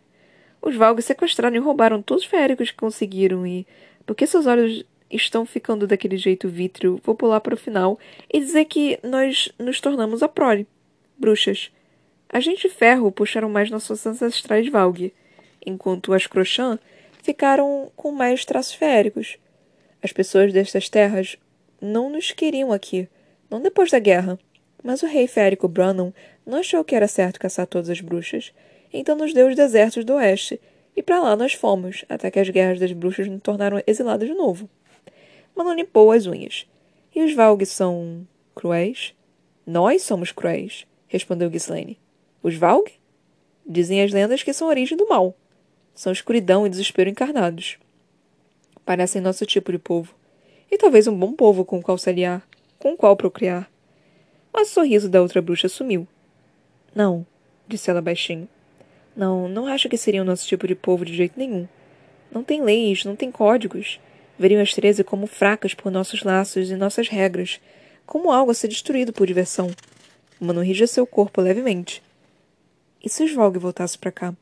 Os Valgos sequestraram e roubaram todos os féricos que conseguiram e, porque seus olhos estão ficando daquele jeito vítreo, vou pular para o final e dizer que nós nos tornamos a prole. Bruxas. A gente ferro puxaram mais nossos ancestrais Valg, enquanto as Crochan ficaram com mais traços féricos. As pessoas destas terras não nos queriam aqui, não depois da guerra. Mas o rei férico Brannon não achou que era certo caçar todas as bruxas, então nos deu os desertos do oeste, e para lá nós fomos, até que as guerras das bruxas nos tornaram exilados de novo. Manon limpou as unhas. E os Valg são cruéis? Nós somos cruéis, respondeu Ghislaine. Os Valg? Dizem as lendas que são a origem do mal. São escuridão e desespero encarnados. Parecem nosso tipo de povo. E talvez um bom povo com o qual se aliar, com o qual procriar. Mas o sorriso da outra bruxa sumiu. Não, disse ela baixinho. Não, não acho que seria o nosso tipo de povo de jeito nenhum. Não tem leis, não tem códigos. Veriam as treze como fracas por nossos laços e nossas regras, como algo a ser destruído por diversão. Mano enrijeceu o corpo levemente. E se os Vogue voltasse para cá?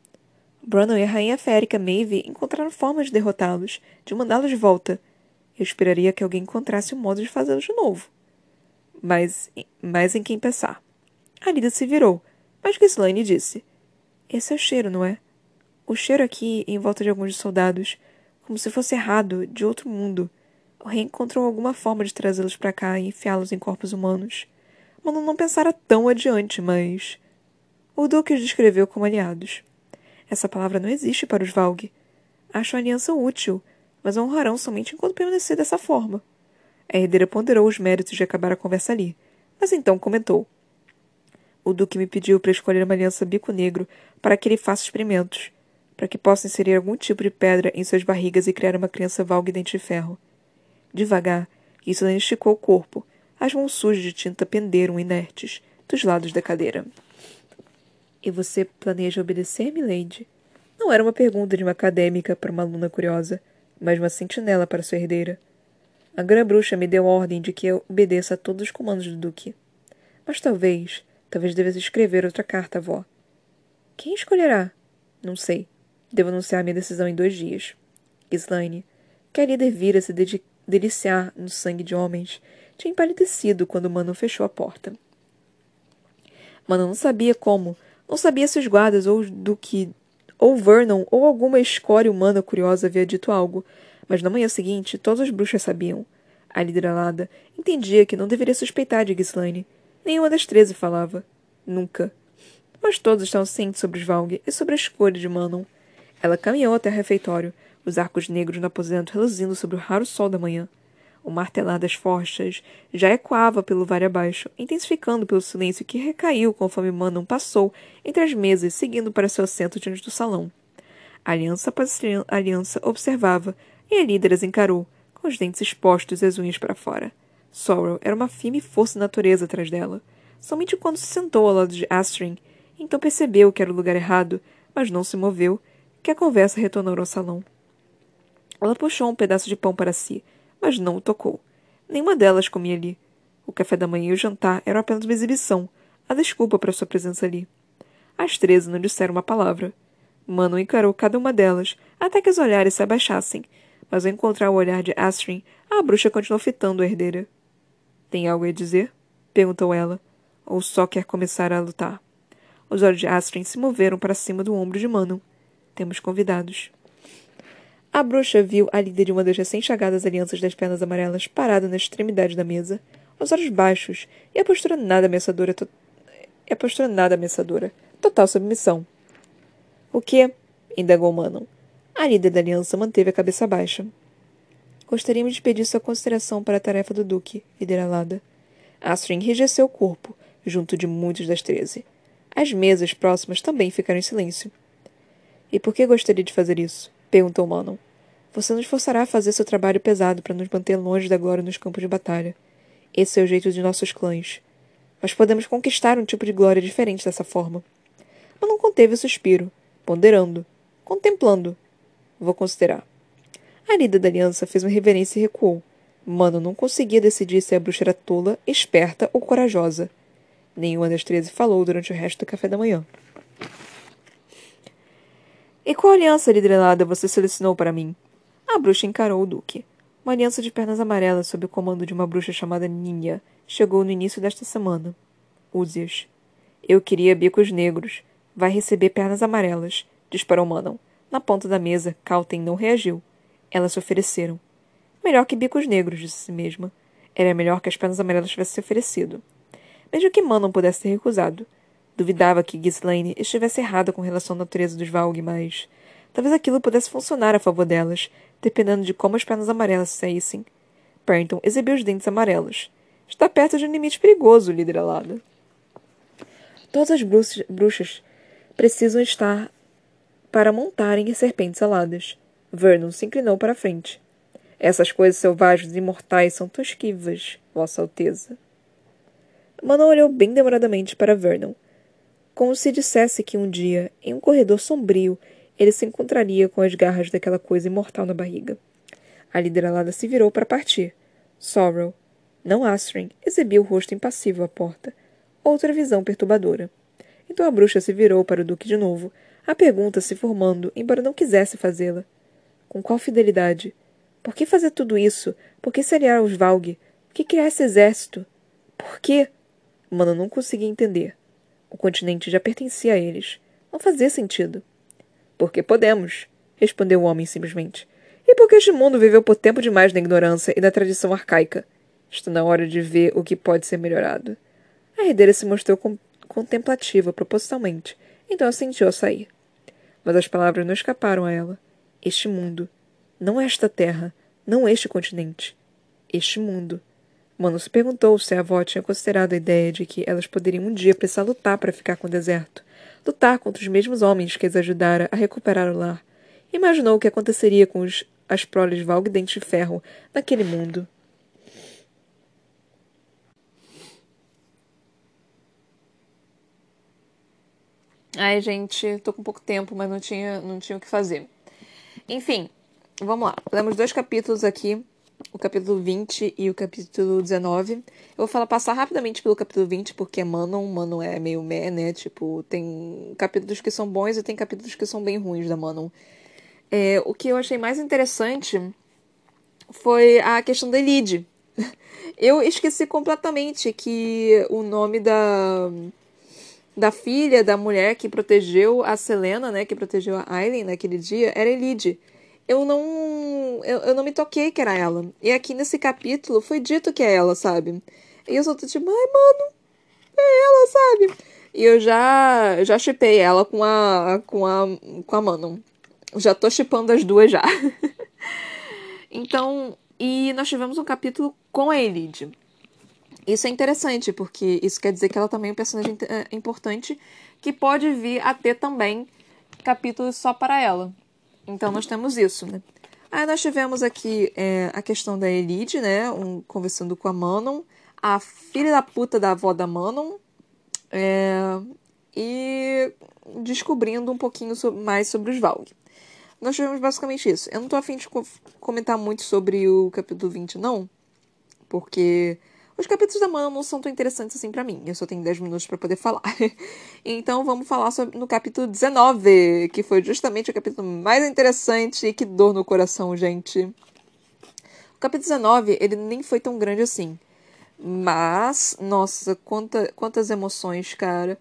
Brannon e a rainha férica Maeve encontraram formas de derrotá-los, de mandá-los de volta. Eu esperaria que alguém encontrasse um modo de fazê-los de novo. Mas, mas em quem pensar. A Lida se virou, mas Ghislaine disse. Esse é o cheiro, não é? O cheiro aqui, em volta de alguns soldados, como se fosse errado, de outro mundo. O rei encontrou alguma forma de trazê-los para cá e enfiá-los em corpos humanos. Mano não pensara tão adiante, mas... O Duque os descreveu como aliados. Essa palavra não existe para os Valg. Acho a aliança útil, mas honrarão somente enquanto permanecer dessa forma. A herdeira ponderou os méritos de acabar a conversa ali, mas então comentou. O Duque me pediu para escolher uma aliança bico negro para que ele faça experimentos, para que possa inserir algum tipo de pedra em suas barrigas e criar uma criança Valg dente de ferro. Devagar, Isolane esticou o corpo. As mãos sujas de tinta penderam inertes dos lados da cadeira. E você planeja obedecer, milady? Não era uma pergunta de uma acadêmica para uma aluna curiosa, mas uma sentinela para sua herdeira. A grã-bruxa me deu ordem de que eu obedeça a todos os comandos do duque. Mas talvez, talvez devesse escrever outra carta, avó. Quem escolherá? Não sei. Devo anunciar minha decisão em dois dias. Gislaine, que a líder vira se deliciar no sangue de homens, tinha empalidecido quando Manon fechou a porta. Manon não sabia como, não sabia se os guardas ou do que ou Vernon ou alguma escória humana curiosa havia dito algo, mas na manhã seguinte todas as bruxas sabiam. A líder alada entendia que não deveria suspeitar de Ghislaine. Nenhuma das treze falava. Nunca. Mas todos estavam cientes sobre os Valg e sobre a escolha de Manon. Ela caminhou até o refeitório, os arcos negros no aposento reluzindo sobre o raro sol da manhã. O martelar das forchas já ecoava pelo vale abaixo, intensificando pelo silêncio que recaiu conforme Manon passou entre as mesas, seguindo para seu assento diante do salão. Aliança após aliança observava, e a líder as encarou, com os dentes expostos e as unhas para fora. Sorrow era uma firme força natureza atrás dela. Somente quando se sentou ao lado de Astrid, então percebeu que era o lugar errado, mas não se moveu, que a conversa retornou ao salão. Ela puxou um pedaço de pão para si, mas não o tocou. Nenhuma delas comia ali. O café da manhã e o jantar eram apenas uma exibição, a desculpa para sua presença ali. As treze não disseram uma palavra. Mano encarou cada uma delas, até que os olhares se abaixassem, mas ao encontrar o olhar de Astrid, a bruxa continuou fitando a herdeira. Tem algo a dizer? perguntou ela. Ou só quer começar a lutar? Os olhos de Astrid se moveram para cima do ombro de Manon. Temos convidados. A bruxa viu a líder de uma das recém-chagadas alianças das pernas amarelas parada na extremidade da mesa, os olhos baixos e a postura nada ameaçadora. To... E a postura nada ameaçadora. Total submissão. O que? indagou Manon. A líder da aliança manteve a cabeça baixa. Gostaríamos de pedir sua consideração para a tarefa do Duque, líder alada. Astrid enrijeceu o corpo, junto de muitos das treze. As mesas próximas também ficaram em silêncio. E por que gostaria de fazer isso? perguntou Manon. Você nos forçará a fazer seu trabalho pesado para nos manter longe da glória nos campos de batalha. Esse é o jeito de nossos clãs. Mas podemos conquistar um tipo de glória diferente dessa forma. Manon conteve o suspiro, ponderando, contemplando. Vou considerar. A líder da aliança fez uma reverência e recuou. Mano não conseguia decidir se a bruxa era tola, esperta ou corajosa. Nenhuma das treze falou durante o resto do café da manhã. E qual aliança liderada você selecionou para mim? A bruxa encarou o duque. Uma aliança de pernas amarelas sob o comando de uma bruxa chamada Ninha chegou no início desta semana. Úzias. Eu queria bicos negros. Vai receber pernas amarelas, disparou Manon. Na ponta da mesa, Calten não reagiu. Elas se ofereceram. Melhor que bicos negros, disse a si mesma. Era melhor que as pernas amarelas tivessem se oferecido. Mesmo que Manon pudesse ter recusado. Duvidava que Ghislaine estivesse errada com relação à natureza dos Valg, mas... Talvez aquilo pudesse funcionar a favor delas, dependendo de como as pernas amarelas saíssem. Perrington exibiu os dentes amarelos. Está perto de um limite perigoso, líder alada. Todas as bruxas precisam estar para montarem serpentes aladas. Vernon se inclinou para a frente. Essas coisas selvagens e imortais são tão esquivas, Vossa Alteza. Manon olhou bem demoradamente para Vernon, como se dissesse que um dia, em um corredor sombrio, ele se encontraria com as garras daquela coisa imortal na barriga. A líder alada se virou para partir. Sorrel, não Astrid, exibiu o rosto impassível à porta. Outra visão perturbadora. Então a bruxa se virou para o duque de novo, a pergunta se formando, embora não quisesse fazê-la. Com qual fidelidade? Por que fazer tudo isso? Por que se aliar aos Valg? Por que criar esse exército? Por quê? Mano não conseguia entender. O continente já pertencia a eles. Não fazia sentido. Porque podemos, respondeu o homem simplesmente. E porque este mundo viveu por tempo demais na ignorância e na tradição arcaica. Está na hora de ver o que pode ser melhorado. A herdeira se mostrou com contemplativa propositalmente, então assentiu a sair. Mas as palavras não escaparam a ela. Este mundo. Não esta terra. Não este continente. Este mundo. Mano se perguntou se a avó tinha considerado a ideia de que elas poderiam um dia precisar lutar para ficar com o deserto. Lutar contra os mesmos homens que as ajudara a recuperar o lar. Imaginou o que aconteceria com os, as proles Valg Dente de Ferro naquele mundo. Ai, gente, tô com pouco tempo, mas não tinha, não tinha o que fazer. Enfim, vamos lá. Lemos dois capítulos aqui, o capítulo 20 e o capítulo 19. Eu vou falar, passar rapidamente pelo capítulo 20, porque Manon, Manon é meio meh, né? Tipo, tem capítulos que são bons e tem capítulos que são bem ruins da Manon. É, o que eu achei mais interessante foi a questão da Elide. Eu esqueci completamente que o nome da da filha da mulher que protegeu a Selena, né, que protegeu a Aileen naquele dia, era Elide. Eu não eu, eu não me toquei que era ela. E aqui nesse capítulo foi dito que é ela, sabe? E eu só tô tipo, ai, mano, é ela, sabe? E eu já já chipei ela com a com a com a Manon. Já tô chipando as duas já. então, e nós tivemos um capítulo com a Elide. Isso é interessante, porque isso quer dizer que ela também é um personagem é, importante que pode vir a ter também capítulos só para ela. Então nós temos isso, né? Aí nós tivemos aqui é, a questão da Elide, né? Um, conversando com a Manon, a filha da puta da avó da Manon, é, e descobrindo um pouquinho mais sobre os Valg. nós tivemos basicamente isso. Eu não tô afim de co comentar muito sobre o capítulo 20, não. Porque os capítulos da Mana não são tão interessantes assim para mim. Eu só tenho 10 minutos para poder falar. então vamos falar sobre, no capítulo 19, que foi justamente o capítulo mais interessante e que dor no coração, gente. O capítulo 19, ele nem foi tão grande assim. Mas, nossa, quanta, quantas emoções, cara.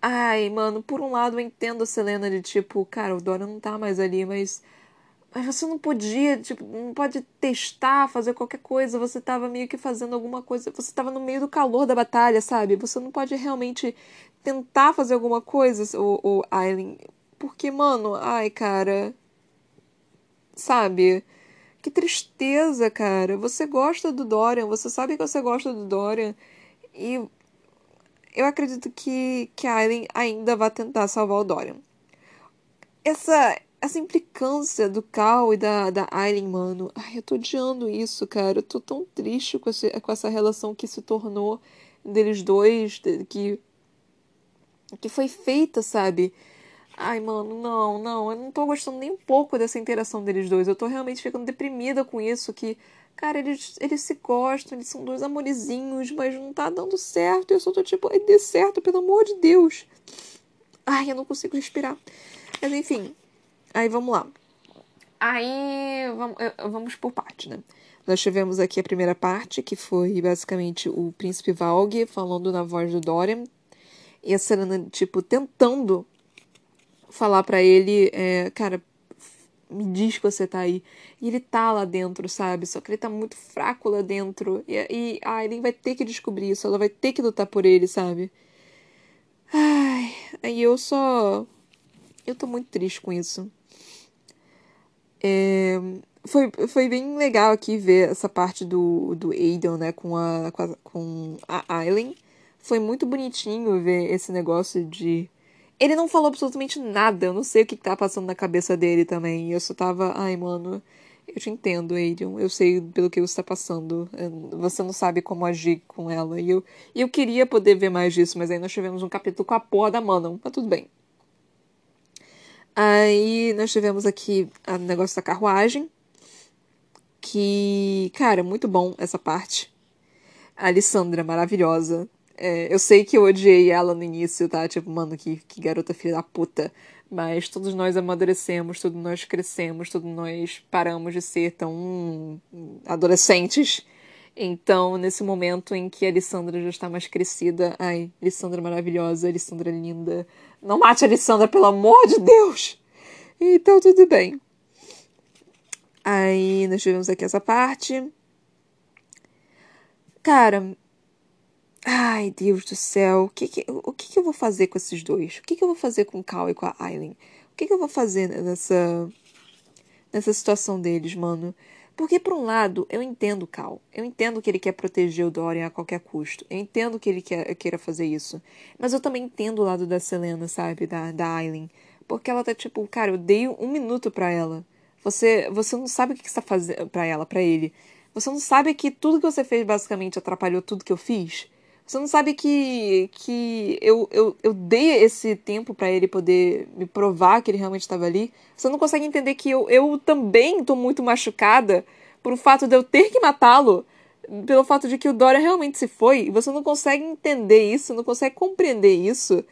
Ai, mano, por um lado eu entendo a Selena de tipo, cara, o Dorian não tá mais ali, mas. Mas você não podia, tipo, não pode testar, fazer qualquer coisa. Você tava meio que fazendo alguma coisa. Você tava no meio do calor da batalha, sabe? Você não pode realmente tentar fazer alguma coisa, o, o Aileen. Porque, mano, ai, cara. Sabe? Que tristeza, cara. Você gosta do Dorian, você sabe que você gosta do Dorian. E eu acredito que, que a Aileen ainda vai tentar salvar o Dorian. Essa, essa implicância do Cal e da, da Aileen, mano. Ai, eu tô odiando isso, cara. Eu tô tão triste com, esse, com essa relação que se tornou deles dois, que, que foi feita, sabe? Ai, mano, não, não. Eu não tô gostando nem um pouco dessa interação deles dois. Eu tô realmente ficando deprimida com isso, que Cara, eles, eles se gostam, eles são dois amorizinhos, mas não tá dando certo. Eu só tô tipo, ai, dê certo, pelo amor de Deus. Ai, eu não consigo respirar. Mas enfim, aí vamos lá. Aí vamos, vamos por parte, né? Nós tivemos aqui a primeira parte, que foi basicamente o príncipe Valg falando na voz do Dorian. E a Serena, tipo, tentando falar para ele, é, cara, me diz que você tá aí. E ele tá lá dentro, sabe? Só que ele tá muito fraco lá dentro. E, e a Aileen vai ter que descobrir isso, ela vai ter que lutar por ele, sabe? Ai, aí eu só. Eu tô muito triste com isso. É, foi, foi bem legal aqui ver essa parte do, do Aiden, né, com a, com a, com a Aileen. Foi muito bonitinho ver esse negócio de ele não falou absolutamente nada. Eu não sei o que tá passando na cabeça dele também. Eu só tava, ai, mano, eu te entendo, Aiden. Eu sei pelo que você tá passando. Você não sabe como agir com ela. E eu, eu queria poder ver mais disso, mas aí nós tivemos um capítulo com a porra da Manon. Mas tudo bem. Aí nós tivemos aqui o negócio da carruagem. Que, cara, muito bom essa parte. A Alessandra, maravilhosa. É, eu sei que eu odiei ela no início, tá? Tipo, mano, que, que garota filha da puta. Mas todos nós amadurecemos, todos nós crescemos, todos nós paramos de ser tão adolescentes. Então, nesse momento em que a Alessandra já está mais crescida, ai, Alessandra maravilhosa, Alessandra linda. Não mate a Alessandra, pelo amor de Deus! Então, tudo bem. Aí, nós tivemos aqui essa parte. Cara, Ai, Deus do céu, o que, que, o que, que eu vou fazer com esses dois? O que, que eu vou fazer com o Cal e com a Aileen? O que, que eu vou fazer nessa, nessa situação deles, mano? Porque, por um lado, eu entendo o Cal. Eu entendo que ele quer proteger o Dorian a qualquer custo. Eu entendo que ele quer, queira fazer isso. Mas eu também entendo o lado da Selena, sabe? Da, da Aileen. Porque ela tá tipo, cara, eu dei um minuto para ela. Você, você não sabe o que, que você tá fazendo pra ela, para ele. Você não sabe que tudo que você fez basicamente atrapalhou tudo que eu fiz? Você não sabe que, que eu, eu, eu dei esse tempo para ele poder me provar que ele realmente estava ali. Você não consegue entender que eu, eu também tô muito machucada por o fato de eu ter que matá-lo, pelo fato de que o Dora realmente se foi. Você não consegue entender isso, não consegue compreender isso.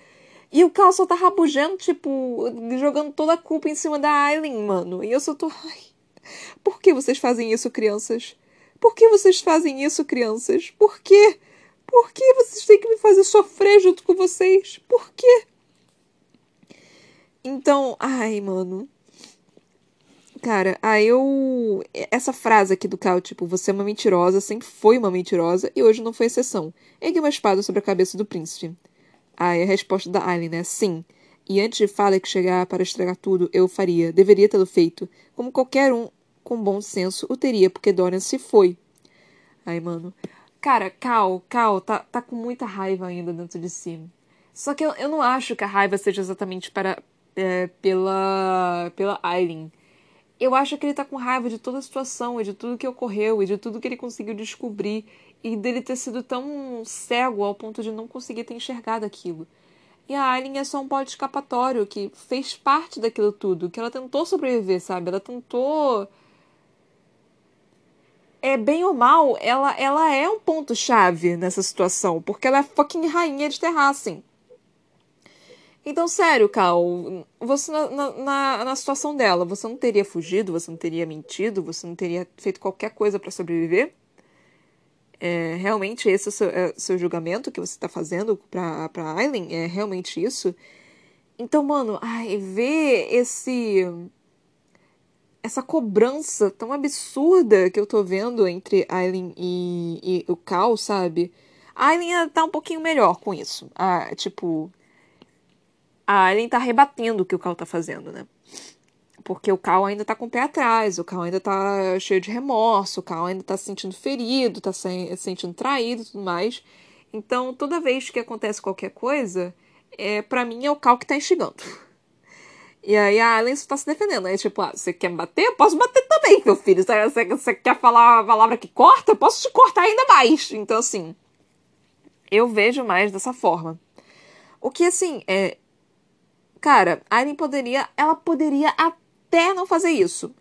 E o Cal só tá rabugando, tipo, jogando toda a culpa em cima da Aileen, mano. E eu só tô. Ai, por que vocês fazem isso, crianças? Por que vocês fazem isso, crianças? Por quê? Por que vocês têm que me fazer sofrer junto com vocês? Por quê? Então, ai, mano. Cara, aí eu. Essa frase aqui do Cal, tipo, você é uma mentirosa, sempre foi uma mentirosa e hoje não foi exceção. Ergue uma espada sobre a cabeça do príncipe. Aí a resposta da Aileen, né? Sim. E antes de Falek chegar para estragar tudo, eu faria. Deveria tê-lo feito. Como qualquer um com bom senso o teria, porque Dorian se foi. Ai, mano. Cara, Cal, Cal tá, tá com muita raiva ainda dentro de si. Só que eu, eu não acho que a raiva seja exatamente para, é, pela, pela Aileen. Eu acho que ele tá com raiva de toda a situação e de tudo que ocorreu e de tudo que ele conseguiu descobrir e dele ter sido tão cego ao ponto de não conseguir ter enxergado aquilo. E a Aileen é só um pó de escapatório que fez parte daquilo tudo, que ela tentou sobreviver, sabe? Ela tentou. É bem ou mal, ela, ela é um ponto-chave nessa situação, porque ela é fucking rainha de Terrassen. Então, sério, Cal, você na, na, na, situação dela, você não teria fugido, você não teria mentido, você não teria feito qualquer coisa para sobreviver? É, realmente esse é o seu, é seu julgamento que você está fazendo pra, pra Aileen? É realmente isso? Então, mano, ai, ver esse. Essa cobrança tão absurda que eu tô vendo entre Aileen e, e o Cal, sabe? A Aileen tá um pouquinho melhor com isso. Tipo. A Aileen tá rebatendo o que o Cal tá fazendo, né? Porque o Cal ainda tá com o pé atrás, o Cal ainda tá cheio de remorso, o Cal ainda tá se sentindo ferido, tá se sentindo traído e tudo mais. Então, toda vez que acontece qualquer coisa, é, para mim é o Cal que tá instigando. E aí a Allen só tá se defendendo. Aí, tipo, ah, você quer me bater? Eu posso bater também, meu filho. Você, você quer falar a palavra que corta? Eu posso te cortar ainda mais. Então, assim, eu vejo mais dessa forma. O que, assim, é. Cara, a Aileen poderia. Ela poderia até até não fazer isso.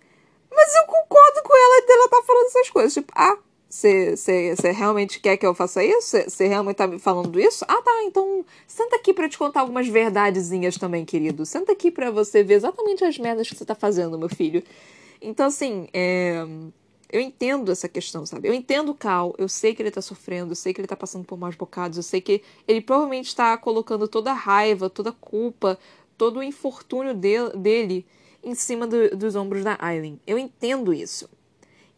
Mas eu concordo com ela dela tá falando essas coisas. Tipo, ah, você realmente quer que eu faça isso? Você realmente tá me falando isso? Ah, tá, então senta aqui para te contar algumas verdadezinhas também, querido. Senta aqui para você ver exatamente as merdas que você tá fazendo, meu filho. Então, assim, é... eu entendo essa questão, sabe? Eu entendo o Cal, eu sei que ele tá sofrendo, eu sei que ele tá passando por maus bocados, eu sei que ele provavelmente tá colocando toda a raiva, toda a culpa, todo o infortúnio de dele em cima do, dos ombros da Aileen. Eu entendo isso.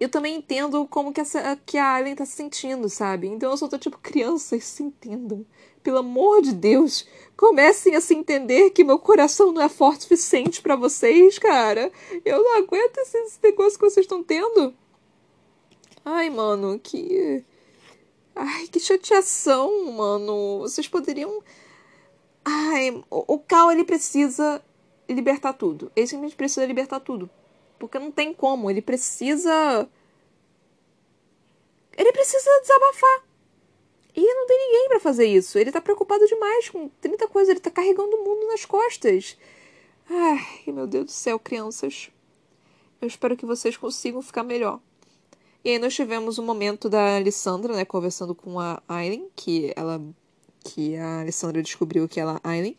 Eu também entendo como que, essa, que a Aileen tá se sentindo, sabe? Então eu só tô tipo, crianças, se entendam. Pelo amor de Deus, comecem a se entender que meu coração não é forte o suficiente para vocês, cara. Eu não aguento esse, esse negócio que vocês estão tendo. Ai, mano, que. Ai, que chateação, mano. Vocês poderiam. Ai, o, o Cal, ele precisa libertar tudo. Ele simplesmente precisa libertar tudo. Porque não tem como. Ele precisa. Ele precisa desabafar. E não tem ninguém para fazer isso. Ele tá preocupado demais com 30 coisas. Ele tá carregando o mundo nas costas. Ai, meu Deus do céu, crianças. Eu espero que vocês consigam ficar melhor. E aí nós tivemos um momento da Alessandra, né, conversando com a Aileen, que ela que a Alessandra descobriu que ela é Aileen.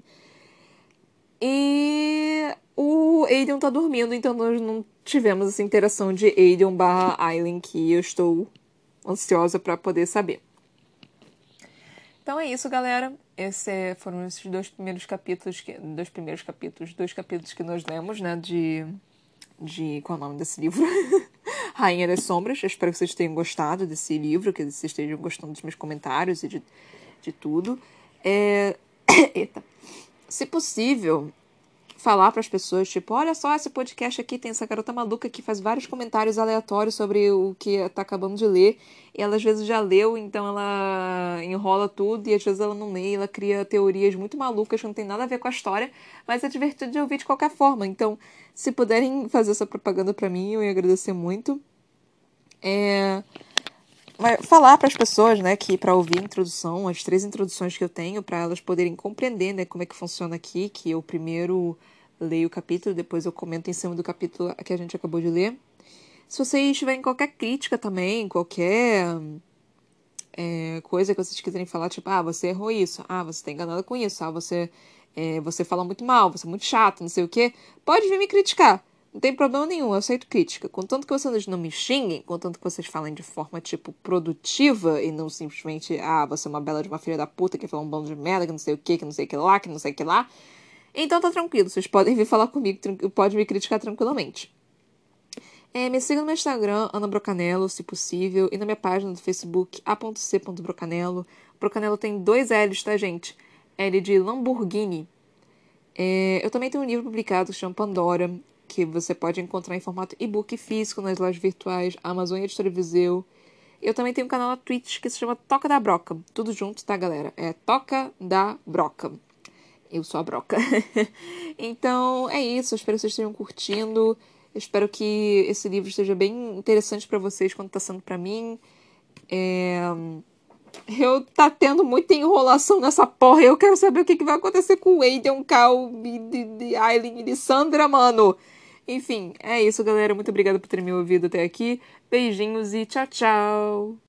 E o Aiden tá dormindo, então nós não tivemos essa interação de Aiden barra Aileen que eu estou ansiosa para poder saber. Então é isso, galera. Esses foram esses dois primeiros capítulos, que, dois primeiros capítulos, dois capítulos que nós lemos, né, de de qual é o nome desse livro? Rainha das Sombras. Eu espero que vocês tenham gostado desse livro, que vocês estejam gostando dos meus comentários e de, de tudo. É... Eita se possível, falar para as pessoas, tipo, olha só, esse podcast aqui tem essa garota maluca que faz vários comentários aleatórios sobre o que tá acabando de ler, e ela às vezes já leu, então ela enrola tudo, e às vezes ela não lê, ela cria teorias muito malucas que não tem nada a ver com a história, mas é divertido de ouvir de qualquer forma. Então, se puderem fazer essa propaganda para mim, eu ia agradecer muito. É falar para as pessoas, né, que para ouvir a introdução, as três introduções que eu tenho, para elas poderem compreender, né, como é que funciona aqui, que eu primeiro leio o capítulo, depois eu comento em cima do capítulo que a gente acabou de ler. Se vocês tiverem qualquer crítica também, qualquer é, coisa que vocês quiserem falar, tipo, ah, você errou isso, ah, você está enganado com isso, ah, você, é, você fala muito mal, você é muito chato, não sei o quê, pode vir me criticar. Não tem problema nenhum, eu aceito crítica. Contanto que vocês não me xinguem, contanto que vocês falem de forma, tipo, produtiva e não simplesmente, ah, você é uma bela de uma filha da puta que falou um bando de merda, que não sei o que, que não sei o que lá, que não sei o que lá. Então tá tranquilo, vocês podem vir falar comigo, podem me criticar tranquilamente. É, me siga no meu Instagram, Ana Brocanello, se possível, e na minha página do Facebook, a.c.brocanello. Brocanello tem dois L's, tá, gente? L de Lamborghini. É, eu também tenho um livro publicado que chama Pandora que você pode encontrar em formato e-book físico nas lojas virtuais Amazon e Editora Viseu. Eu também tenho um canal na Twitch que se chama Toca da Broca. Tudo junto, tá, galera? É Toca da Broca. Eu sou a Broca. então, é isso. Eu espero que vocês estejam curtindo. Eu espero que esse livro esteja bem interessante para vocês quando está sendo para mim. É... eu tá tendo muita enrolação nessa porra. Eu quero saber o que, que vai acontecer com o Aiden, Cal, de, de Aileen e de Sandra, mano. Enfim, é isso, galera. Muito obrigada por ter me ouvido até aqui. Beijinhos e tchau, tchau.